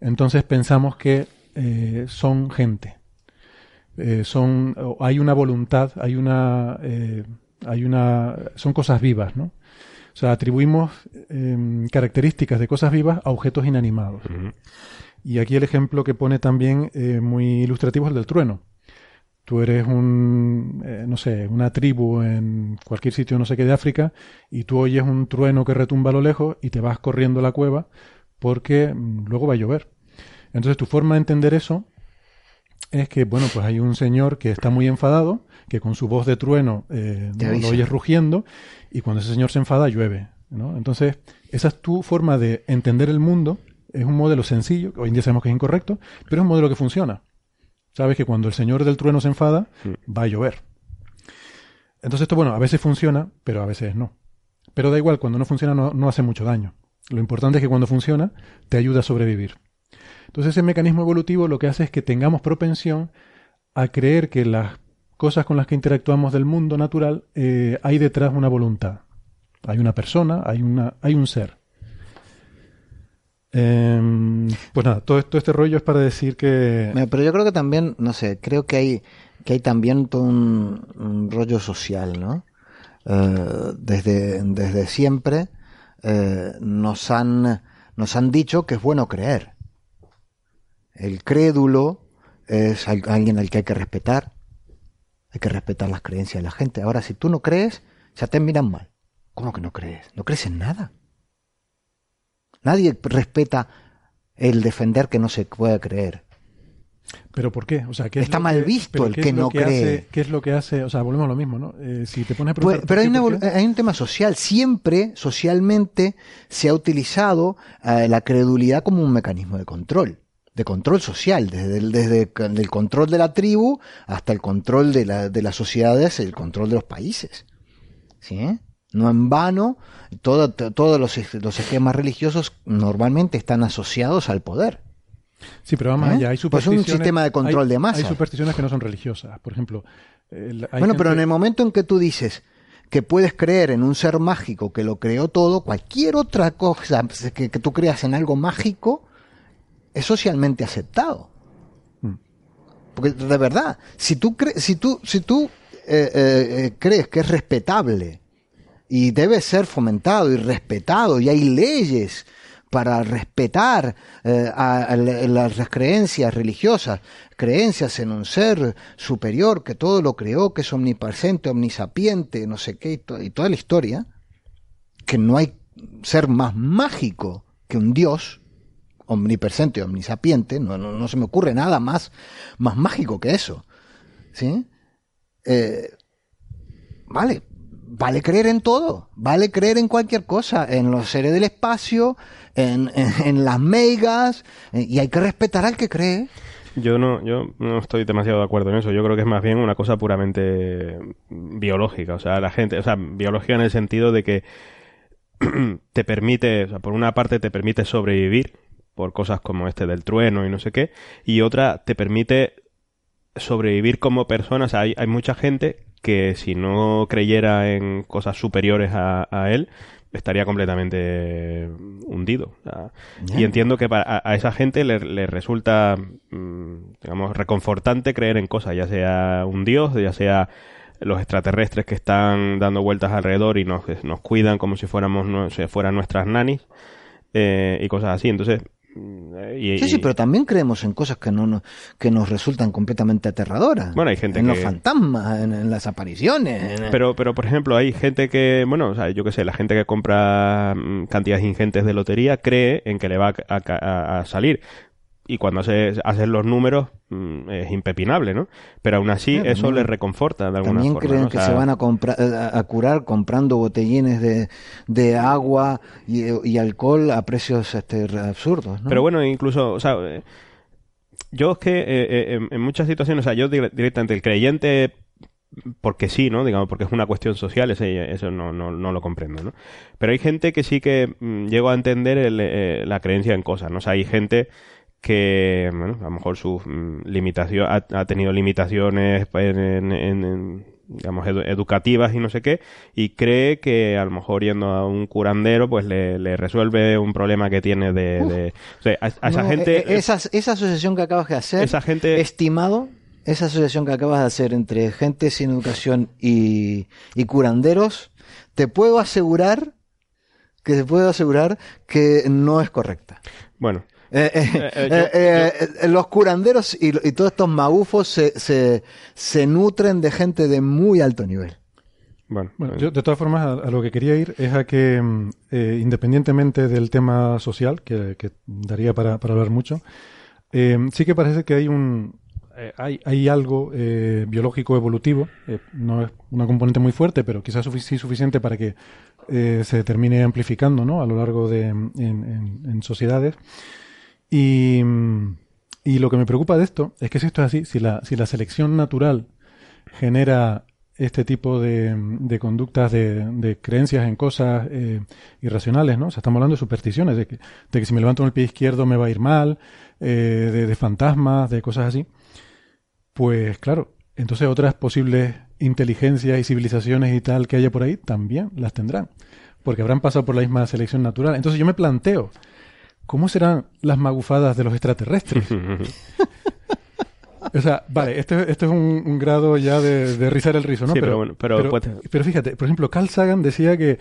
A: entonces pensamos que eh, son gente. Eh, son, hay una voluntad, hay una, hay una, son cosas vivas, ¿no? O sea, atribuimos em, características de cosas vivas a objetos inanimados. Y aquí el ejemplo que pone también eh, muy ilustrativo es el del trueno. Tú eres un, no sé, una tribu en cualquier sitio, no sé qué, de África, y tú oyes un trueno que retumba a lo lejos y te vas corriendo a la cueva porque mm, luego va a llover. Entonces tu forma de entender eso es que, bueno, pues hay un señor que está muy enfadado, que con su voz de trueno eh, lo oyes rugiendo, y cuando ese señor se enfada, llueve. ¿no? Entonces, esa es tu forma de entender el mundo. Es un modelo sencillo, hoy en día sabemos que es incorrecto, pero es un modelo que funciona. Sabes que cuando el señor del trueno se enfada, va a llover. Entonces, esto, bueno, a veces funciona, pero a veces no. Pero da igual, cuando no funciona no, no hace mucho daño. Lo importante es que cuando funciona, te ayuda a sobrevivir. Entonces ese mecanismo evolutivo lo que hace es que tengamos propensión a creer que las cosas con las que interactuamos del mundo natural eh, hay detrás una voluntad. Hay una persona, hay, una, hay un ser. Em, pues nada, todo, este rollo es para decir que...
C: Pero yo creo que también, no sé, creo que hay, que hay también todo un, rollo social, ¿no? Eh, desde, desde siempre eh, nos, han, nos han dicho que es bueno creer. El crédulo es al- alguien al que hay que respetar. Hay que respetar las creencias de la gente. Ahora, si tú no crees, ya te miran mal. ¿Cómo que no crees? ¿No crees en nada? Nadie respeta el defender que no se puede creer.
A: ¿Pero por qué? O sea, ¿qué es
C: Está mal
A: que-
C: visto el que no cree.
A: hace- ¿Qué es lo que hace? O sea, volvemos a lo mismo, ¿no? Eh, si te pones a
C: Pues,
A: preguntar
C: pero hay, una hay un tema social. Siempre, socialmente, se ha utilizado eh, la credulidad como un mecanismo de control. De control social, desde el, desde el control de la tribu hasta el control de, la- de las sociedades, el control de los países. ¿Sí? No en vano, todo- to- todos los, los esquemas religiosos normalmente están asociados al poder.
A: Sí, pero vamos
C: ¿Eh?
A: allá. Hay
C: Pues es un
A: supersticiones.
C: sistema de control
A: hay-
C: de masas.
A: Hay supersticiones que no son religiosas. Por ejemplo, el- hay
C: Bueno, pero en el momento en que tú dices que puedes creer en un ser mágico que lo creó todo, cualquier otra cosa que, que tú creas en algo mágico es socialmente aceptado.
A: Mm.
C: Porque de verdad, si tú, cre- si tú, si tú eh, eh, eh, crees que es respetable y debe ser fomentado y respetado y hay leyes para respetar eh, a- a la- las creencias religiosas, creencias en un ser superior que todo lo creó, que es omnipresente, omnisapiente, no sé qué, y, to- y toda la historia, que no hay ser más mágico que un dios omnipresente, omnisapiente, no, no, no se me ocurre nada más, más mágico que eso. ¿Sí? Eh, vale, vale creer en todo, vale creer en cualquier cosa, en los seres del espacio, en, en- en las megas, eh, y hay que respetar al que cree.
B: Yo no, yo no estoy demasiado de acuerdo en eso. Yo creo que es más bien una cosa puramente biológica. O sea, la gente, o sea, biológica en el sentido de que (clears throat) te permite, o sea, por una parte te permite sobrevivir por cosas como este del trueno y no sé qué, y otra te permite sobrevivir como persona. O sea, hay, hay mucha gente que si no creyera en cosas superiores a, a él, estaría completamente hundido. O sea,
C: Ya.
B: Y entiendo que para, a, a esa gente le, le resulta, mm, digamos, reconfortante creer en cosas, ya sea un dios, ya sea los extraterrestres que están dando vueltas alrededor y nos, nos cuidan como si fuéramos no- si fueran nuestras nanis eh, y cosas así. Entonces, y-
C: Sí, sí, pero también creemos en cosas que no nos, que nos resultan completamente aterradoras.
B: Bueno, hay gente
C: en
B: que-
C: los fantasmas, en, en las apariciones. en-
B: Pero, pero, por ejemplo, hay gente que, bueno, o sea, yo qué sé, la gente que compra mm, cantidades ingentes de lotería cree en que le va a, a- a salir. Y cuando hace, hacen los números mm, es impepinable, ¿no? Pero aún así
C: Sí,
B: eso
C: también-
B: les reconforta de alguna
C: También
B: forma.
C: creen
B: ¿no? O
C: que
B: sea,
C: se van a, comprar, a, a curar comprando botellines de, de agua y, y alcohol a precios este, absurdos. ¿no?
B: Pero bueno, incluso, o sea, eh, yo es que eh, eh, en, en muchas situaciones, o sea, yo dire- directamente el creyente porque sí, ¿no? Digamos, porque es una cuestión social, ese- eso no, no, no lo comprendo, ¿no? Pero hay gente que sí que mm, llego a entender el, eh, la creencia en cosas, ¿no? O sea, hay gente que, bueno, a lo mejor su mm, limitación, ha, ha tenido limitaciones en, en- en- en, digamos, edu- educativas y no sé qué, y cree que a lo mejor yendo a un curandero, pues le, le resuelve un problema que tiene de... de- o sea, a, a esa
C: No,
B: gente...
C: esa, esa asociación que acabas de hacer,
B: Esa gente-
C: estimado, esa asociación que acabas de hacer entre gente sin educación y, y curanderos, te puedo asegurar que te puedo asegurar que no es correcta.
B: Bueno,
C: Eh, eh,
B: Eh,
C: los curanderos y, y todos estos magufos se, se, se nutren de gente de muy alto nivel.
B: bueno,
A: Bueno, yo de todas formas a, a lo que quería ir es a que, mm, eh, independientemente del tema social, que, que daría para, para hablar mucho, eh, sí que parece que hay un eh, hay, hay algo eh, biológico evolutivo, eh, no es una componente muy fuerte, pero quizás sufic- sí suficiente para que eh, se termine amplificando ¿no? a lo largo de en, en- en sociedades. Y, y lo que me preocupa de esto es que si esto es así, si la, si la selección natural genera este tipo de, de conductas, de, de creencias en cosas eh, irracionales, ¿no? O sea, estamos hablando de supersticiones, de que, de que si me levanto con el pie izquierdo me va a ir mal, eh, de, de fantasmas, de cosas así. Pues claro, entonces otras posibles inteligencias y civilizaciones y tal que haya por ahí también las tendrán, porque habrán pasado por la misma selección natural. Entonces yo me planteo, ¿cómo serán las magufadas de los extraterrestres? (laughs) O sea, vale, esto, esto es un, un grado ya de, de rizar el rizo, ¿no?
B: Sí, pero bueno, pero puede-
A: pero fíjate, por ejemplo, Carl Sagan decía que,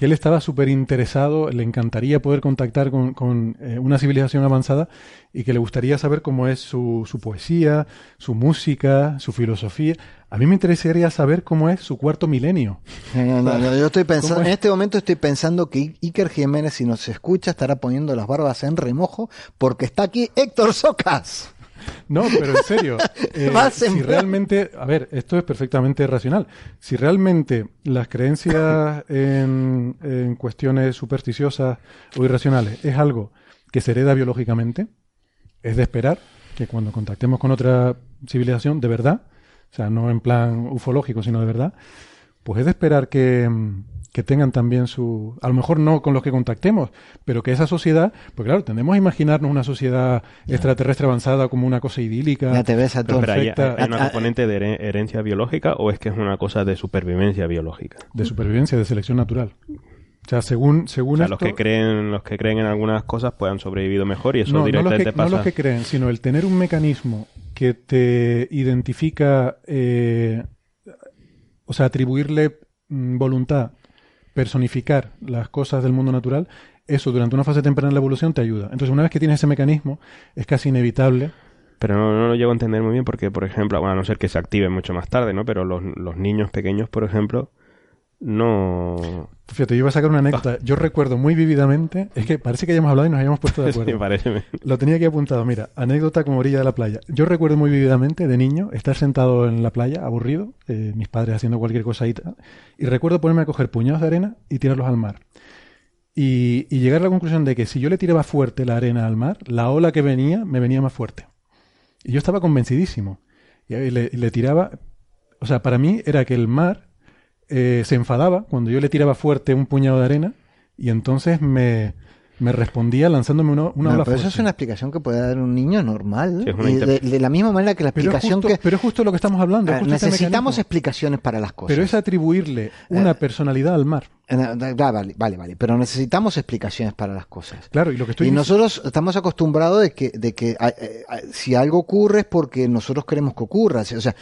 A: que él estaba súper interesado, le encantaría poder contactar con, con, eh, una civilización avanzada y que le gustaría saber cómo es su, su poesía, su música, su filosofía. A mí me interesaría saber cómo es su cuarto milenio.
C: No, no, no, yo estoy pensando, en este momento estoy pensando que Iker Jiménez, si nos escucha, estará poniendo las barbas en remojo porque está aquí Héctor Socas.
A: No, pero en serio, (laughs) eh, si realmente, a ver, esto es perfectamente racional. Si realmente las creencias (laughs) en, en cuestiones supersticiosas o irracionales es algo que se hereda biológicamente, es de esperar que cuando contactemos con otra civilización de verdad, o sea, no en plan ufológico, sino de verdad, pues es de esperar que, que tengan también su, a lo mejor no con los que contactemos, pero que esa sociedad, pues claro, tendemos a imaginarnos una sociedad extraterrestre avanzada como una cosa idílica.
C: Ya te ves a
B: Pero,
C: todo.
B: pero hay,
A: perfecta.
B: hay una
C: Ah, ah,
B: componente de here- herencia biológica o es que es una cosa de supervivencia biológica.
A: de supervivencia, de selección natural. O sea, según, según
B: O sea,
A: esto,
B: los que creen, los que creen en algunas cosas pues han sobrevivido mejor y eso
A: no, no los
B: directamente
A: que, no
B: pasa.
A: los que creen, sino el tener un mecanismo que te identifica, eh, o sea, atribuirle mm, voluntad, personificar las cosas del mundo natural, eso durante una fase temprana de la evolución te ayuda. Entonces, una vez que tienes ese mecanismo, es casi inevitable.
B: Pero no, no lo llego a entender muy bien porque, por ejemplo, bueno, a no ser que se active mucho más tarde, ¿no? Pero los, los niños pequeños, por ejemplo, no...
A: Fíjate, yo iba a sacar una anécdota. Yo recuerdo muy vívidamente, es que parece que hayamos hablado y nos hayamos puesto de (laughs)
B: Sí,
A: acuerdo.
B: parece.
A: Lo tenía aquí apuntado, mira, anécdota como orilla de la playa. Yo recuerdo muy vividamente de niño estar sentado en la playa, aburrido, eh, mis padres haciendo cualquier cosa y tal, y recuerdo ponerme a coger puñados de arena y tirarlos al mar. Y, y llegar a la conclusión de que si yo le tiraba fuerte la arena al mar, la ola que venía me venía más fuerte. Y yo estaba convencidísimo. Y le, y le tiraba, o sea, para mí era que el mar eh, se enfadaba cuando yo le tiraba fuerte un puñado de arena y entonces me, me respondía lanzándome una, una
C: No,
A: ola
C: pero eso
A: fuerte.
C: es una explicación que puede dar un niño normal.
B: Sí,
C: Y
B: inter-
C: de, de la misma manera que la
A: Pero es,
C: explicación
A: justo,
C: que...
A: pero es justo lo que estamos hablando.
C: Ah,
A: este
C: necesitamos explicaciones para las cosas.
A: Pero es atribuirle una
C: Eh,
A: personalidad al mar.
C: Eh, Vale, vale, vale. Pero necesitamos explicaciones para las cosas.
A: Claro, y lo que estoy
C: y nosotros estamos acostumbrados de que, de que ah, eh, ah, si algo ocurre es porque nosotros queremos que ocurra. Si- O sea,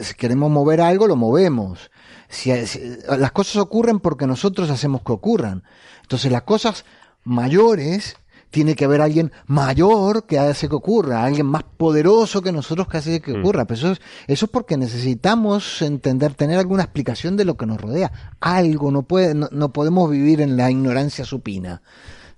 C: si queremos mover algo, lo movemos. Si, si- las cosas ocurren porque nosotros hacemos que ocurran. Entonces, las cosas mayores tiene que haber alguien mayor que hace que ocurra, alguien más poderoso que nosotros que hace que
B: Mm.
C: ocurra. Pero eso es, eso es porque necesitamos entender, tener alguna explicación de lo que nos rodea. Algo, no, puede, no, no podemos vivir en la ignorancia supina.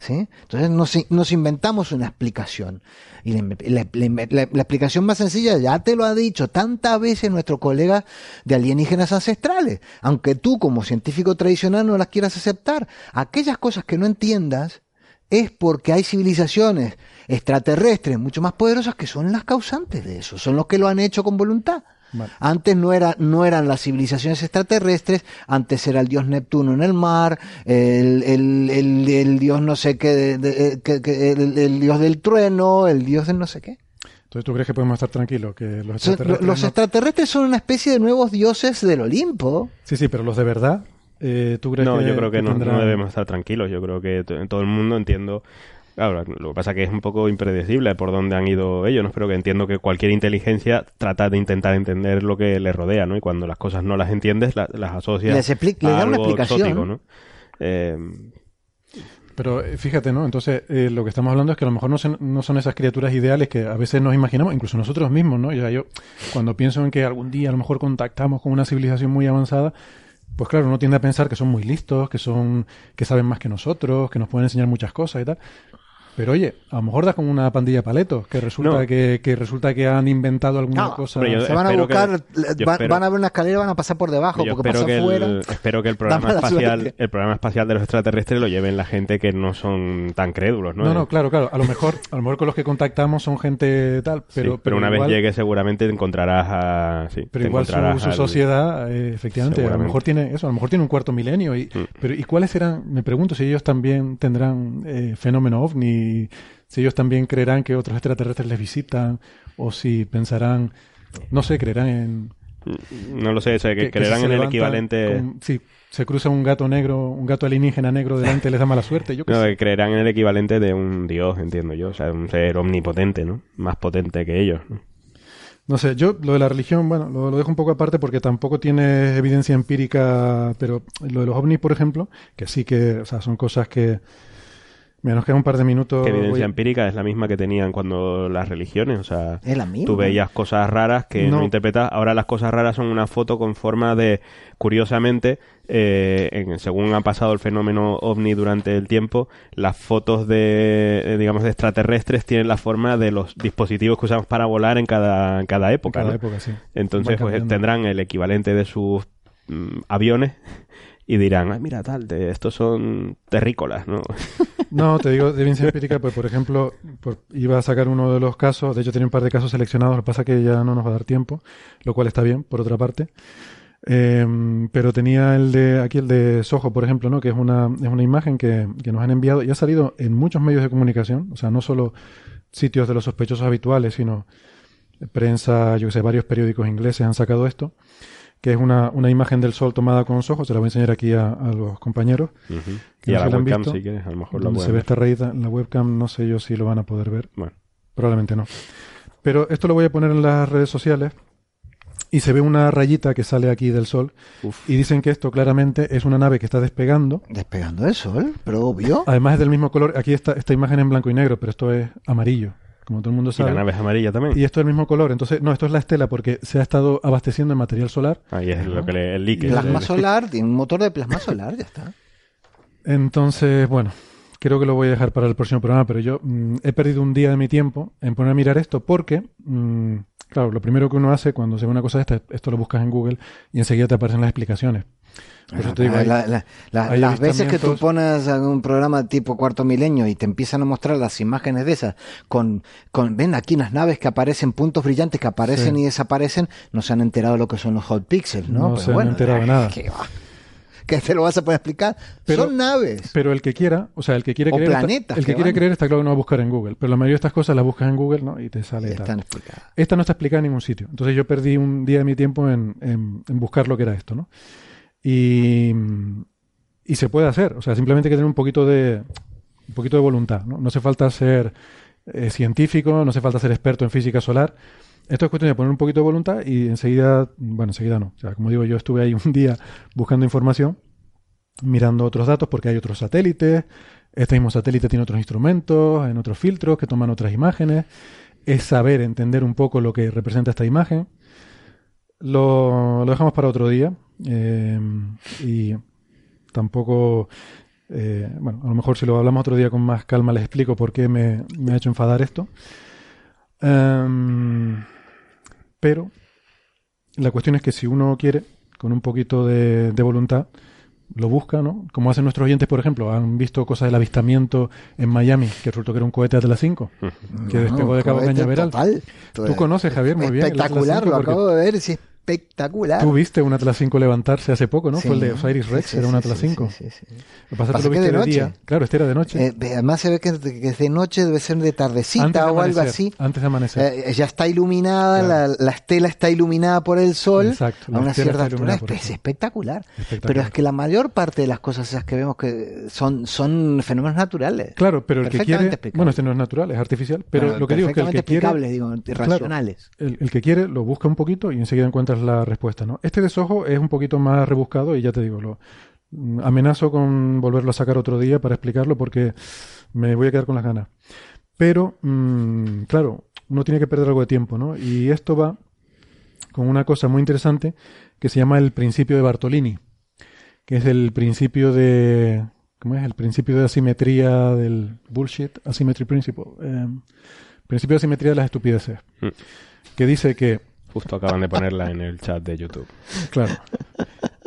C: ¿Sí? Entonces nos, nos inventamos una explicación. Y la, la- la- explicación más sencilla, ya te lo ha dicho tantas veces nuestro colega de alienígenas ancestrales. Aunque tú como científico tradicional no las quieras aceptar, aquellas cosas que no entiendas es porque hay civilizaciones extraterrestres mucho más poderosas que son las causantes de eso, son los que lo han hecho con voluntad.
A: Vale.
C: Antes no, era, no eran las civilizaciones extraterrestres, antes era el dios Neptuno en el mar, el, el, el, el dios no sé qué, de- de- que- que- el, el dios del trueno, el dios del no sé qué.
A: Entonces, ¿tú crees que podemos estar tranquilos? Que los extraterrestres.
C: los
A: no-
C: extraterrestres son una especie de nuevos dioses del Olimpo.
A: Sí, sí, pero los de verdad, eh, ¿tú crees
B: No,
A: que
B: yo creo que no,
A: tendrán-
B: no debemos estar tranquilos. Yo creo que to- todo el mundo entiendo. Claro, lo que pasa que es un poco impredecible por dónde han ido ellos, ¿no? Pero que entiendo que cualquier inteligencia trata de intentar entender lo que le rodea, ¿no? Y cuando las cosas no las entiendes, la- las asocias
C: Les expli- le
B: a
C: da una explicación.
B: exótico, ¿no? Eh,
A: Pero eh, fíjate, ¿no? Entonces, eh, lo que estamos hablando es que a lo mejor no son, no son esas criaturas ideales que a veces nos imaginamos, incluso nosotros mismos, ¿no? Ya yo, cuando pienso en que algún día a lo mejor contactamos con una civilización muy avanzada, pues claro, uno tiende a pensar que son muy listos, que son, que saben más que nosotros, que nos pueden enseñar muchas cosas y tal. Pero oye, a lo mejor da como una pandilla paletos, que resulta
B: No.
A: que, que resulta que han inventado alguna
C: No,
A: cosa.
C: Se van a
B: que-
C: buscar, van,
B: espero-
C: van a ver una escalera y van a pasar por debajo,
B: yo
C: porque
B: espero
C: pasa
B: que,
C: afuera.
B: el, espero que el (laughs) programa espacial,
C: suerte.
B: el programa espacial de los extraterrestres lo lleven la gente que no son tan crédulos, ¿no?
A: No,
B: Eh,
A: no, claro, claro. A lo mejor, a lo mejor con los que contactamos son gente tal,
B: sí,
A: pero,
B: pero, una
A: igual-
B: vez llegue seguramente encontrarás a... Sí,
A: Pero igual su,
B: encontrarás
A: su
B: al-
A: sociedad, eh, efectivamente, a lo mejor tiene eso, a lo mejor tiene un cuarto milenio. Y,
B: Mm.
A: pero ¿y cuáles serán? Me pregunto si ellos también tendrán eh, fenómeno ovni, si ellos también creerán que otros extraterrestres les visitan, o si pensarán, no sé, creerán en
B: No lo sé, o sea, que,
A: que-
B: creerán en el equivalente...
A: con- si se cruza un gato negro, un gato alienígena negro delante les da mala suerte. Yo
B: No,
A: sé.
B: que creerán en el equivalente de un dios, entiendo yo. O sea, un ser omnipotente, ¿no? Más potente que ellos. ¿no?
A: No sé, yo lo de la religión, bueno, lo, lo dejo un poco aparte porque tampoco tiene evidencia empírica, pero lo de los ovnis, por ejemplo, que sí que, o sea, son cosas que... Mira, nos queda un par de minutos.
B: Que evidencia
A: voy-
B: empírica es la misma que tenían cuando las religiones, o sea,
C: Es la misma.
B: tú veías cosas raras que no,
A: No.
B: interpretas. Ahora las cosas raras son una foto con forma de, curiosamente, eh, en- según ha pasado el fenómeno ovni durante el tiempo, las fotos de, eh, digamos, de extraterrestres tienen la forma de los dispositivos que usamos para volar en cada, en cada
A: en
B: época.
A: cada
B: ¿no?
A: época, sí.
B: Entonces, pues tendrán el equivalente de sus mm, aviones y dirán, ah, mira, tal, de, estos son terrícolas, ¿no? (laughs)
A: No, te digo de evidencia empírica, pues por ejemplo, iba a sacar uno de los casos, de hecho tenía un par de casos seleccionados, lo que pasa que ya no nos va a dar tiempo, lo cual está bien, por otra parte. Eh, pero tenía el de aquí el de Soho, por ejemplo, ¿no? que es una, es una imagen que, que nos han enviado y ha salido en muchos medios de comunicación, o sea, no solo sitios de los sospechosos habituales, sino prensa, yo sé, varios periódicos ingleses han sacado esto, que es una, una imagen del sol tomada con Soho, se la voy a enseñar aquí a, los compañeros. Que
B: Y
A: no
B: a la webcam,
A: visto,
B: si quieres, a lo mejor
A: donde se ve esta rayita en la webcam, no sé yo si lo van a poder ver.
B: Bueno,
A: Probablemente no. Pero esto lo voy a poner en las redes sociales y se ve una rayita que sale aquí del sol
B: uf.
A: y dicen que esto claramente es una nave que está despegando.
C: Despegando del sol, pero obvio.
A: Además es del mismo color. Aquí está esta imagen en blanco y negro, pero esto es amarillo, como todo el mundo
B: Y la
A: sabe.
B: nave es amarilla también.
A: Y esto es el mismo color. Entonces, no, esto es la estela porque se ha estado abasteciendo en material solar.
B: Ahí es lo que le, el líquido.
C: Plasma solar, tiene un motor de plasma solar, ya está.
A: Entonces, bueno, creo que lo voy a dejar para el próximo programa, pero yo mm, he perdido un día de mi tiempo en poner a mirar esto porque, mm, claro, lo primero que uno hace cuando se ve una cosa de esta, esto lo buscas en Google y enseguida te aparecen las explicaciones. Por eso te digo, hay-
C: La- la- la-
A: hay
C: las veces que tú pones algún programa tipo cuarto milenio y te empiezan a mostrar las imágenes de esas con, con ven aquí unas naves que aparecen, puntos brillantes que aparecen
A: Sí.
C: y desaparecen, no se han enterado de lo que son los hot pixels, ¿no?
A: No
C: Pero
A: se han enterado de nada. (laughs)
C: ¿Qué te lo vas a poder explicar?
A: Pero-
C: son naves.
A: Pero el que quiera, o sea, el que quiere
C: O
A: creer, está- el que
C: que
A: quiere
C: van.
A: creer está claro que no va a buscar en Google, pero la mayoría de estas cosas las buscas en Google, ¿no? Y te sale
C: están explicadas.
A: Esta no está explicada en ningún sitio. Entonces yo perdí un día de mi tiempo en, en- en buscar lo que era esto, ¿no? Y, y se puede hacer. O sea, simplemente hay que tener un poquito de, un poquito de voluntad, ¿no? No hace falta ser eh, científico, no hace falta ser experto en física solar. Esto es cuestión de poner un poquito de voluntad y enseguida, bueno, enseguida no. O sea, como digo, yo estuve ahí (laughs) un día buscando información, mirando otros datos porque hay otros satélites. Este mismo satélite tiene otros instrumentos, en otros filtros que toman otras imágenes. Es saber, entender un poco lo que representa esta imagen. Lo, dejamos para otro día. eh, y tampoco. eh, bueno, a lo mejor si lo hablamos otro día con más calma les explico por qué me, me ha hecho enfadar esto. Em, pero la cuestión es que si uno quiere, con un poquito de, de voluntad, lo busca, ¿no? Como hacen nuestros oyentes, por ejemplo, han visto cosas del avistamiento en Miami, que resultó que era un cohete Atlas 5, que despegó de Cabo Cañaveral.
C: total.
A: Tú conoces, Javier, muy bien.
C: Espectacular,
A: 5
C: lo
A: porque
C: acabo de ver, es espectacular.
A: Tú viste un Atlas 5 levantarse hace poco, ¿no?
C: Sí,
A: Fue el de Osiris Rex,
C: sí,
A: era un Atlas
C: sí,
A: 5.
C: sí, sí, sí.
A: Lo que pasa es que
C: Pasa
A: lo viste
C: de
A: de, día.
C: noche.
A: Claro, este era de noche.
C: Eh, además se ve que, es de noche, debe ser de tardecita
A: de
C: o algo así.
A: Antes de amanecer.
C: Eh, ya está iluminada,
A: Claro.
C: la, la estela está iluminada por el sol
A: Exacto,
C: a una cierta altura. Es espectacular.
A: Espectacular.
C: Pero es que la mayor parte de las cosas esas que vemos que son, son fenómenos naturales.
A: Claro, pero el que quiere.
C: explicables.
A: Bueno, este no es natural, es artificial. Pero lo que digo es que el que quiere.
C: digo,
A: Claro, el, el que quiere lo busca un poquito y enseguida encuentras la respuesta, ¿no? Este desojo es un poquito más rebuscado y ya te digo, lo amenazo con volverlo a sacar otro día para explicarlo porque me voy a quedar con las ganas. Pero, mm, claro, uno tiene que perder algo de tiempo, ¿no? Y esto va con una cosa muy interesante que se llama el principio de Bartolini, que es el principio de... ¿Cómo es? El principio de asimetría del bullshit, asymmetry principle. eh, principio de asimetría de las estupideces.
B: Mm.
A: Que dice que
B: Justo acaban de ponerla en el chat de YouTube.
A: Claro.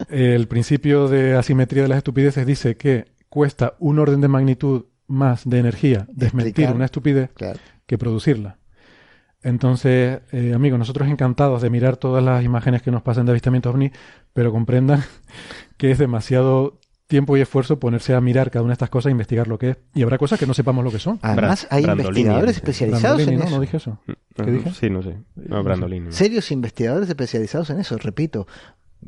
A: El principio de asimetría de las estupideces dice que cuesta un orden de magnitud más de energía desmentir
C: Explicar.
A: una estupidez
C: Claro.
A: que producirla. Entonces, eh, amigos, nosotros encantados de mirar todas las imágenes que nos pasan de avistamientos ovni, pero comprendan (laughs) que es demasiado tiempo y esfuerzo ponerse a mirar cada una de estas cosas e investigar lo que es. Y habrá cosas que no sepamos lo que son.
C: Además, hay
B: Brandolini,
C: investigadores especializados
A: Brandolini,
C: en
A: ¿no?
C: eso.
A: No dije eso.
B: ¿Qué
A: dije?
B: Sí, no sé. No, Brandolini.
C: Serios investigadores especializados en eso, repito.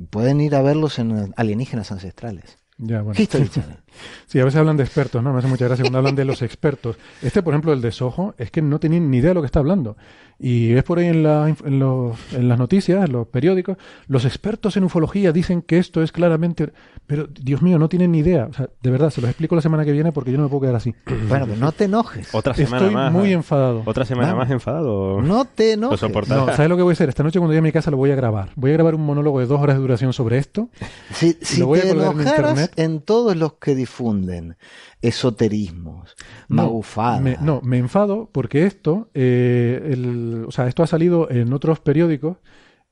C: Pueden ir a verlos en alienígenas ancestrales.
A: Ya, bueno.
C: History (laughs) Channel.
A: Sí, a veces hablan de expertos, ¿no? Me hace mucha gracia cuando hablan de los expertos. Este, por ejemplo, el de Soho, es que no tenía ni idea de lo que está hablando. Y es por ahí en, la, en, los, en las noticias, en los periódicos, los expertos en ufología dicen que esto es claramente... Pero, Dios mío, no tienen ni idea. O sea, de verdad, se los explico la semana que viene porque yo no me puedo quedar así. (clears throat)
C: Bueno, pues no te enojes.
B: Otra semana
A: Estoy
B: más.
A: muy enfadado.
B: Otra semana
C: Vamos.
B: más enfadado.
C: No te enojes.
A: No, ¿sabes lo que voy a hacer? Esta noche cuando llegue a mi casa lo voy a grabar. Voy a grabar un monólogo de dos horas de duración sobre esto.
C: Si, si
A: Lo voy a
C: te enojaras
A: internet.
C: en todos los que difunden esoterismos,
A: No,
C: magufadas.
A: me- no, me enfado porque esto, eh, el- o sea, esto ha salido en otros periódicos,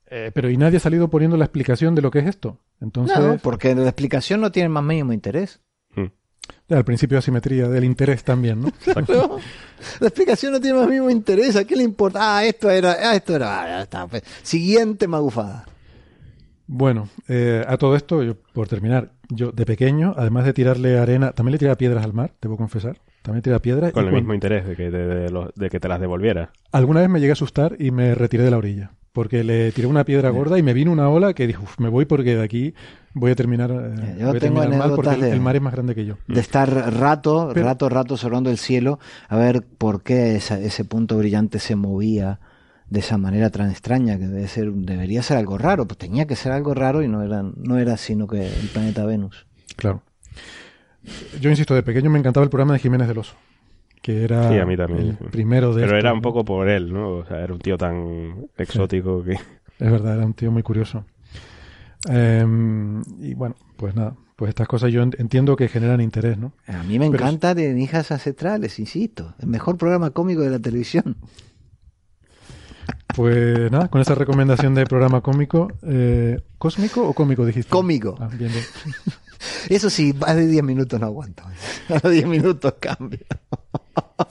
A: eh, pero y nadie ha salido poniendo la explicación de lo que es esto. Entonces,
C: No, porque la explicación no tiene más mínimo interés.
B: Mm.
A: al principio asimetría del interés también, ¿no? (laughs)
C: No, la explicación no tiene más mínimo interés. ¿A qué le importa? Ah, esto era, ah, esto era. ah, está, pues. Siguiente magufada.
A: Bueno, eh, a todo esto, yo, por terminar, yo de pequeño, además de tirarle arena, también le tiraba piedras al mar, debo confesar. También tiraba piedras.
B: Con
A: y
B: el mismo interés de que, de, de los- de que te las devolviera.
A: Alguna vez me llegué a asustar y me retiré de la orilla. Porque le tiré una piedra gorda y me vino una ola que dijo, "Uf, me voy porque de aquí voy a terminar, eh,
C: Yo
A: voy a
C: tengo
A: terminar mal porque el,
C: de-
A: el mar es más grande que yo.
C: De estar rato,
A: Pero-
C: rato, rato observando el cielo, a ver por qué esa- ese punto brillante se movía de esa manera tan extraña, que debe ser, debería ser algo raro. Pues tenía que ser algo raro y no era, no era sino que el planeta Venus.
A: Claro. Yo insisto, de pequeño me encantaba el programa de Jiménez del Oso, que era
B: Sí, a mí también,
A: el primero de
B: Pero era un poco por él, ¿no? O sea, era un tío tan exótico que...
A: Es verdad, era un tío muy curioso. Em, y bueno, pues nada, pues estas cosas yo en- entiendo que generan interés, ¿no?
C: A mí me
A: Pero-
C: encanta de Hijas Ancestrales, insisto. El mejor programa cómico de la televisión.
A: Pues nada, con esa recomendación de programa cómico, eh, ¿cósmico o cómico dijiste?
C: Cómico.
A: Ah, bien, bien. (laughs)
C: Eso sí, más de 10 minutos no aguanto. (laughs) A los 10 minutos cambio.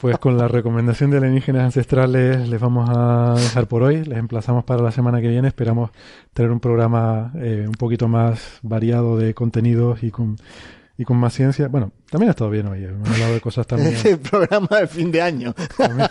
A: Pues con la recomendación de alienígenas ancestrales les vamos a dejar por hoy. Les emplazamos para la semana que viene. Esperamos tener un programa eh, un poquito más variado de contenidos y con, y con más ciencia. Bueno, también ha estado bien hoy. Hemos hablado de cosas también. (laughs)
C: Programa de fin de año.
A: también-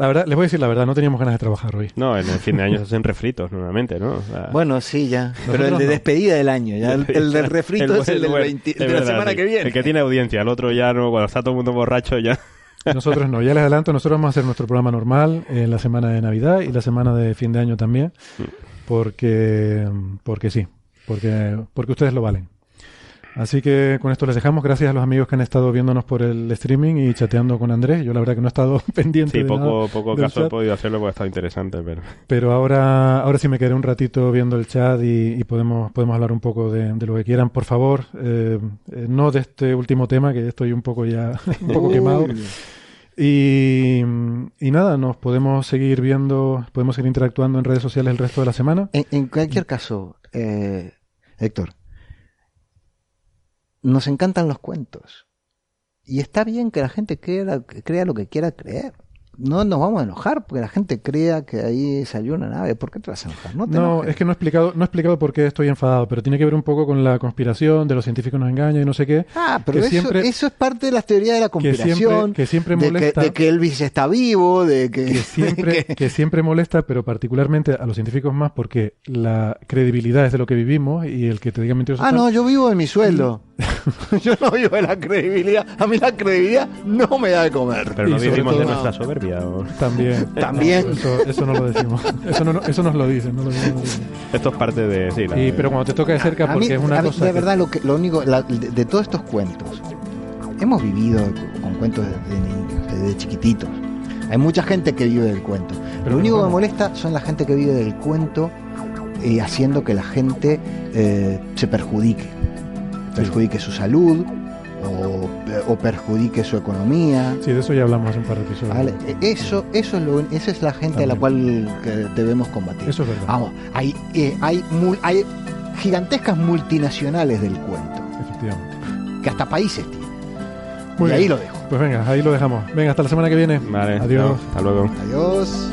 A: La verdad, les voy a decir la verdad, no teníamos ganas de trabajar hoy.
B: No, en el fin de año se (laughs) hacen refritos normalmente, ¿no? O sea,
C: Bueno, sí, ya. Pero el de
A: no.
C: despedida del año. Ya el, el del (laughs) refrito es el del
B: bueno,
C: 20
B: es
C: de la semana
B: sí.
C: que viene.
B: El que tiene audiencia, el otro ya no, cuando está todo el mundo borracho ya... (laughs)
A: Nosotros no, ya les adelanto, nosotros vamos a hacer nuestro programa normal en la semana de Navidad y la semana de fin de año también, porque, porque sí, porque, porque ustedes lo valen. Así que con esto les dejamos. Gracias a los amigos que han estado viéndonos por el streaming y chateando con Andrés. Yo la verdad que no he estado (laughs) pendiente
B: Sí,
A: de
B: poco,
A: nada
B: poco
A: del
B: caso he podido hacerlo porque ha estado interesante, pero...
A: pero ahora, ahora sí me quedaré un ratito viendo el chat y, y podemos, podemos hablar un poco de, de lo que quieran. Por favor, eh, eh, no de este último tema, que estoy un poco ya (laughs) un poco quemado. Y, y nada, nos podemos seguir viendo, podemos seguir interactuando en redes sociales el resto de la semana.
C: En, en cualquier caso, eh, Héctor, nos encantan los cuentos. Y está bien que la gente crea, lo que quiera creer. No nos vamos a enojar porque la gente crea que ahí salió una nave. ¿Por qué te vas a enojar? No te
A: No,
C: enojes.
A: es que no he explicado, no he explicado por qué estoy enfadado, pero tiene que ver un poco con la conspiración de los científicos nos engañan y no sé qué.
C: Ah, pero
A: que
C: eso,
A: siempre-
C: eso es parte de las teorías de la
A: que siempre-
C: conspiración.
A: que siempre
C: de,
A: molesta.
C: que, de que Elvis está vivo, de que...
A: que siempre,
C: que- (laughs)
A: que siempre molesta, pero particularmente a los científicos más porque la credibilidad es de lo que vivimos y el que te diga mentiroso.
C: Ah,
A: tal,
C: no, yo vivo de mi sueldo. (laughs) yo no vivo de la credibilidad. A mí la credibilidad no me da de comer.
B: Pero no vivimos de nuestra soberbia. (laughs) ¿o?
A: También.
C: También.
A: Eso, eso no lo decimos. Eso no, eso nos lo dicen. No lo decimos.
B: Esto es parte de... Sí, la-
A: Y, pero cuando te toca de cerca,
C: A
A: porque
C: mí,
A: es una
C: a mí,
A: cosa.
C: de
A: que-
C: verdad, lo, que, lo único, la- de, de todos estos cuentos, hemos vivido con cuentos desde niños, desde chiquititos. Hay mucha gente que vive del cuento. Pero lo único que me molesta son la gente que vive del cuento y haciendo que la gente eh, se perjudique. Perjudique su salud o, o perjudique su economía.
A: Sí, de eso ya hablamos hace un par de episodios.
C: ¿vale? E- Eso, eso es lo, esa es la gente a la cual debemos combatir.
A: Eso es verdad.
C: Vamos, hay, eh, hay, mul- hay gigantescas multinacionales del cuento,
A: Efectivamente.
C: que hasta países tienen.
A: Muy
C: y ahí lo dejo.
A: Pues venga, ahí lo dejamos. Venga, hasta la semana que viene.
B: Vale,
A: Adiós.
B: hasta luego.
C: Adiós.